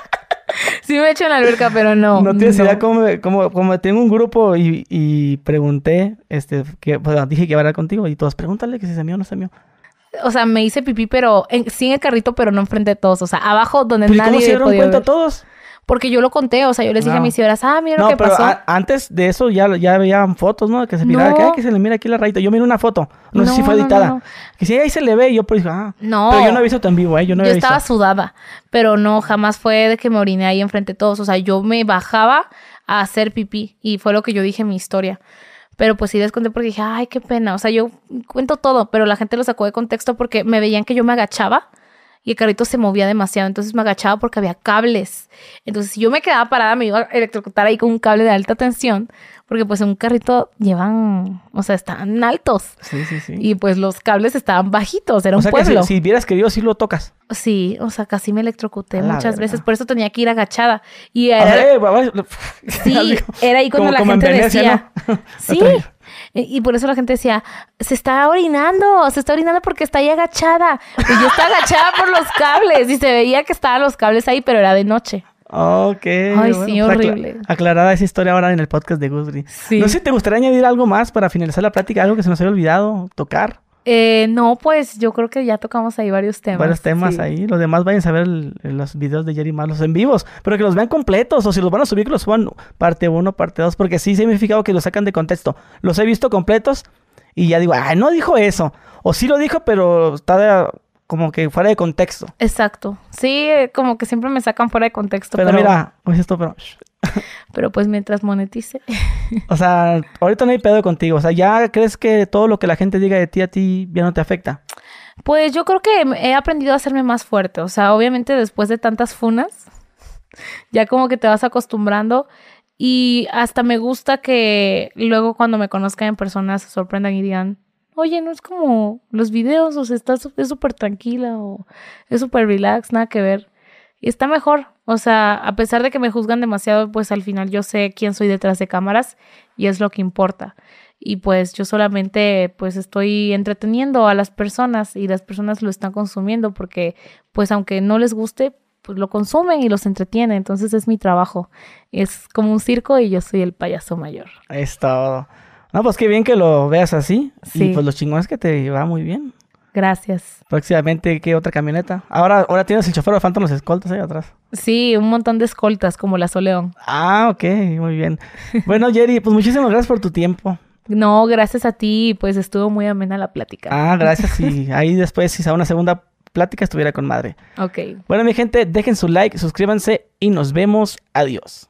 S2: Sí me he hecho en la alberca, pero no.
S1: No tienes idea cómo, cómo, cómo, tengo un grupo y, y pregunté, este, que pues, dije que iba a hablar contigo y todos, pregúntale que si se mío o no se mío.
S2: O sea, me hice pipí, pero en, sí en el carrito, pero no enfrente de todos. O sea, abajo donde
S1: ¿Pero
S2: nadie
S1: ¿Cómo se dieron
S2: podía
S1: cuenta
S2: ver.
S1: todos?
S2: Porque yo lo conté, o sea, yo les dije
S1: No.
S2: a mis señoras, ah, mira
S1: No,
S2: lo que
S1: pero
S2: pasó.
S1: a- antes de eso ya, ya veían fotos, ¿no? Que se miraba,
S2: No.
S1: que, ay, que se le mira aquí la rayita. Yo miré una foto, no, sé si
S2: No,
S1: fue
S2: no,
S1: editada. Que sí, ahí se le ve y yo pues dije, ah.
S2: No.
S1: Pero yo no he visto tan vivo, ¿eh? Yo no
S2: yo estaba
S1: visto.
S2: sudada, pero no, jamás fue de que me oriné ahí enfrente de todos. O sea, yo me bajaba a hacer pipí y fue lo que yo dije en mi historia. Pero pues sí les conté porque dije, ay, qué pena. O sea, yo cuento todo, pero la gente lo sacó de contexto porque me veían que yo me agachaba y el carrito se movía demasiado. Entonces me agachaba porque había cables. Entonces, si yo me quedaba parada, me iba a electrocutar ahí con un cable de alta tensión. Porque pues en un carrito llevan, o sea, están altos.
S1: Sí, sí, sí.
S2: Y pues los cables estaban bajitos, era
S1: o
S2: un
S1: sea que
S2: pueblo.
S1: si, si hubieras querido, sí lo tocas.
S2: Sí, o sea, casi me electrocuté muchas veces, por eso tenía que ir agachada. Y
S1: O
S2: era,
S1: sea, eh,
S2: sí, era ahí cuando
S1: como-
S2: la
S1: como
S2: gente
S1: Venecia,
S2: decía,
S1: ¿no?
S2: sí, y por eso la gente decía, se está orinando, se está orinando porque está ahí agachada. Y yo estaba agachada por los cables y se veía que estaban los cables ahí, pero era de noche.
S1: Ok.
S2: Ay, sí,
S1: pues, acla-
S2: horrible.
S1: aclarada esa historia ahora en el podcast de Gusby.
S2: Sí.
S1: No sé si te gustaría añadir algo más para finalizar la plática, algo que se nos haya olvidado tocar.
S2: Eh, no, pues yo creo que ya tocamos ahí varios temas.
S1: Varios temas
S2: sí.
S1: ahí. Los demás vayan a ver el- los videos de Jerry Mar, los en vivos. Pero que los vean completos. O si los van a subir, que los suban parte 1, parte 2. Porque sí, fijado que los sacan de contexto. Los he visto completos y ya digo, ah, no dijo eso. O sí lo dijo, pero está de- como que fuera de contexto.
S2: Exacto. Sí, como que siempre me sacan fuera de contexto.
S1: Pero,
S2: Pero,
S1: mira, pues esto, pero...
S2: Pero pues mientras monetice.
S1: o sea, ahorita no hay pedo contigo. O sea, ¿ya crees que todo lo que la gente diga de ti a ti ya no te afecta?
S2: Pues yo creo que he aprendido a hacerme más fuerte. O sea, obviamente después de tantas funas, ya como que te vas acostumbrando. Y hasta me gusta que luego cuando me conozcan en persona se sorprendan y digan, oye, no es como los videos, o sea, está, es súper tranquila o es súper relax, nada que ver. Y está mejor, o sea, a pesar de que me juzgan demasiado, pues al final yo sé quién soy detrás de cámaras y es lo que importa. Y pues yo solamente pues estoy entreteniendo a las personas y las personas lo están consumiendo porque pues aunque no les guste, pues lo consumen y los entretienen. Entonces es mi trabajo. Es como un circo y yo soy el payaso mayor.
S1: Es todo. No, pues qué bien que lo veas así. Sí. Y pues los chingones que te va muy bien.
S2: Gracias.
S1: Próximamente, ¿qué otra camioneta? Ahora, ahora tienes el chofer de Phantom los escoltas ahí atrás.
S2: Sí, un montón de escoltas como la Soleón.
S1: Ah, ok, muy bien. bueno, Jerry, pues muchísimas gracias por tu tiempo.
S2: No, gracias a ti, pues estuvo muy amena la plática.
S1: Ah, gracias. Y ahí después, si sea una segunda plática, estuviera con madre.
S2: Ok.
S1: Bueno, mi gente, dejen su like, suscríbanse y nos vemos. Adiós.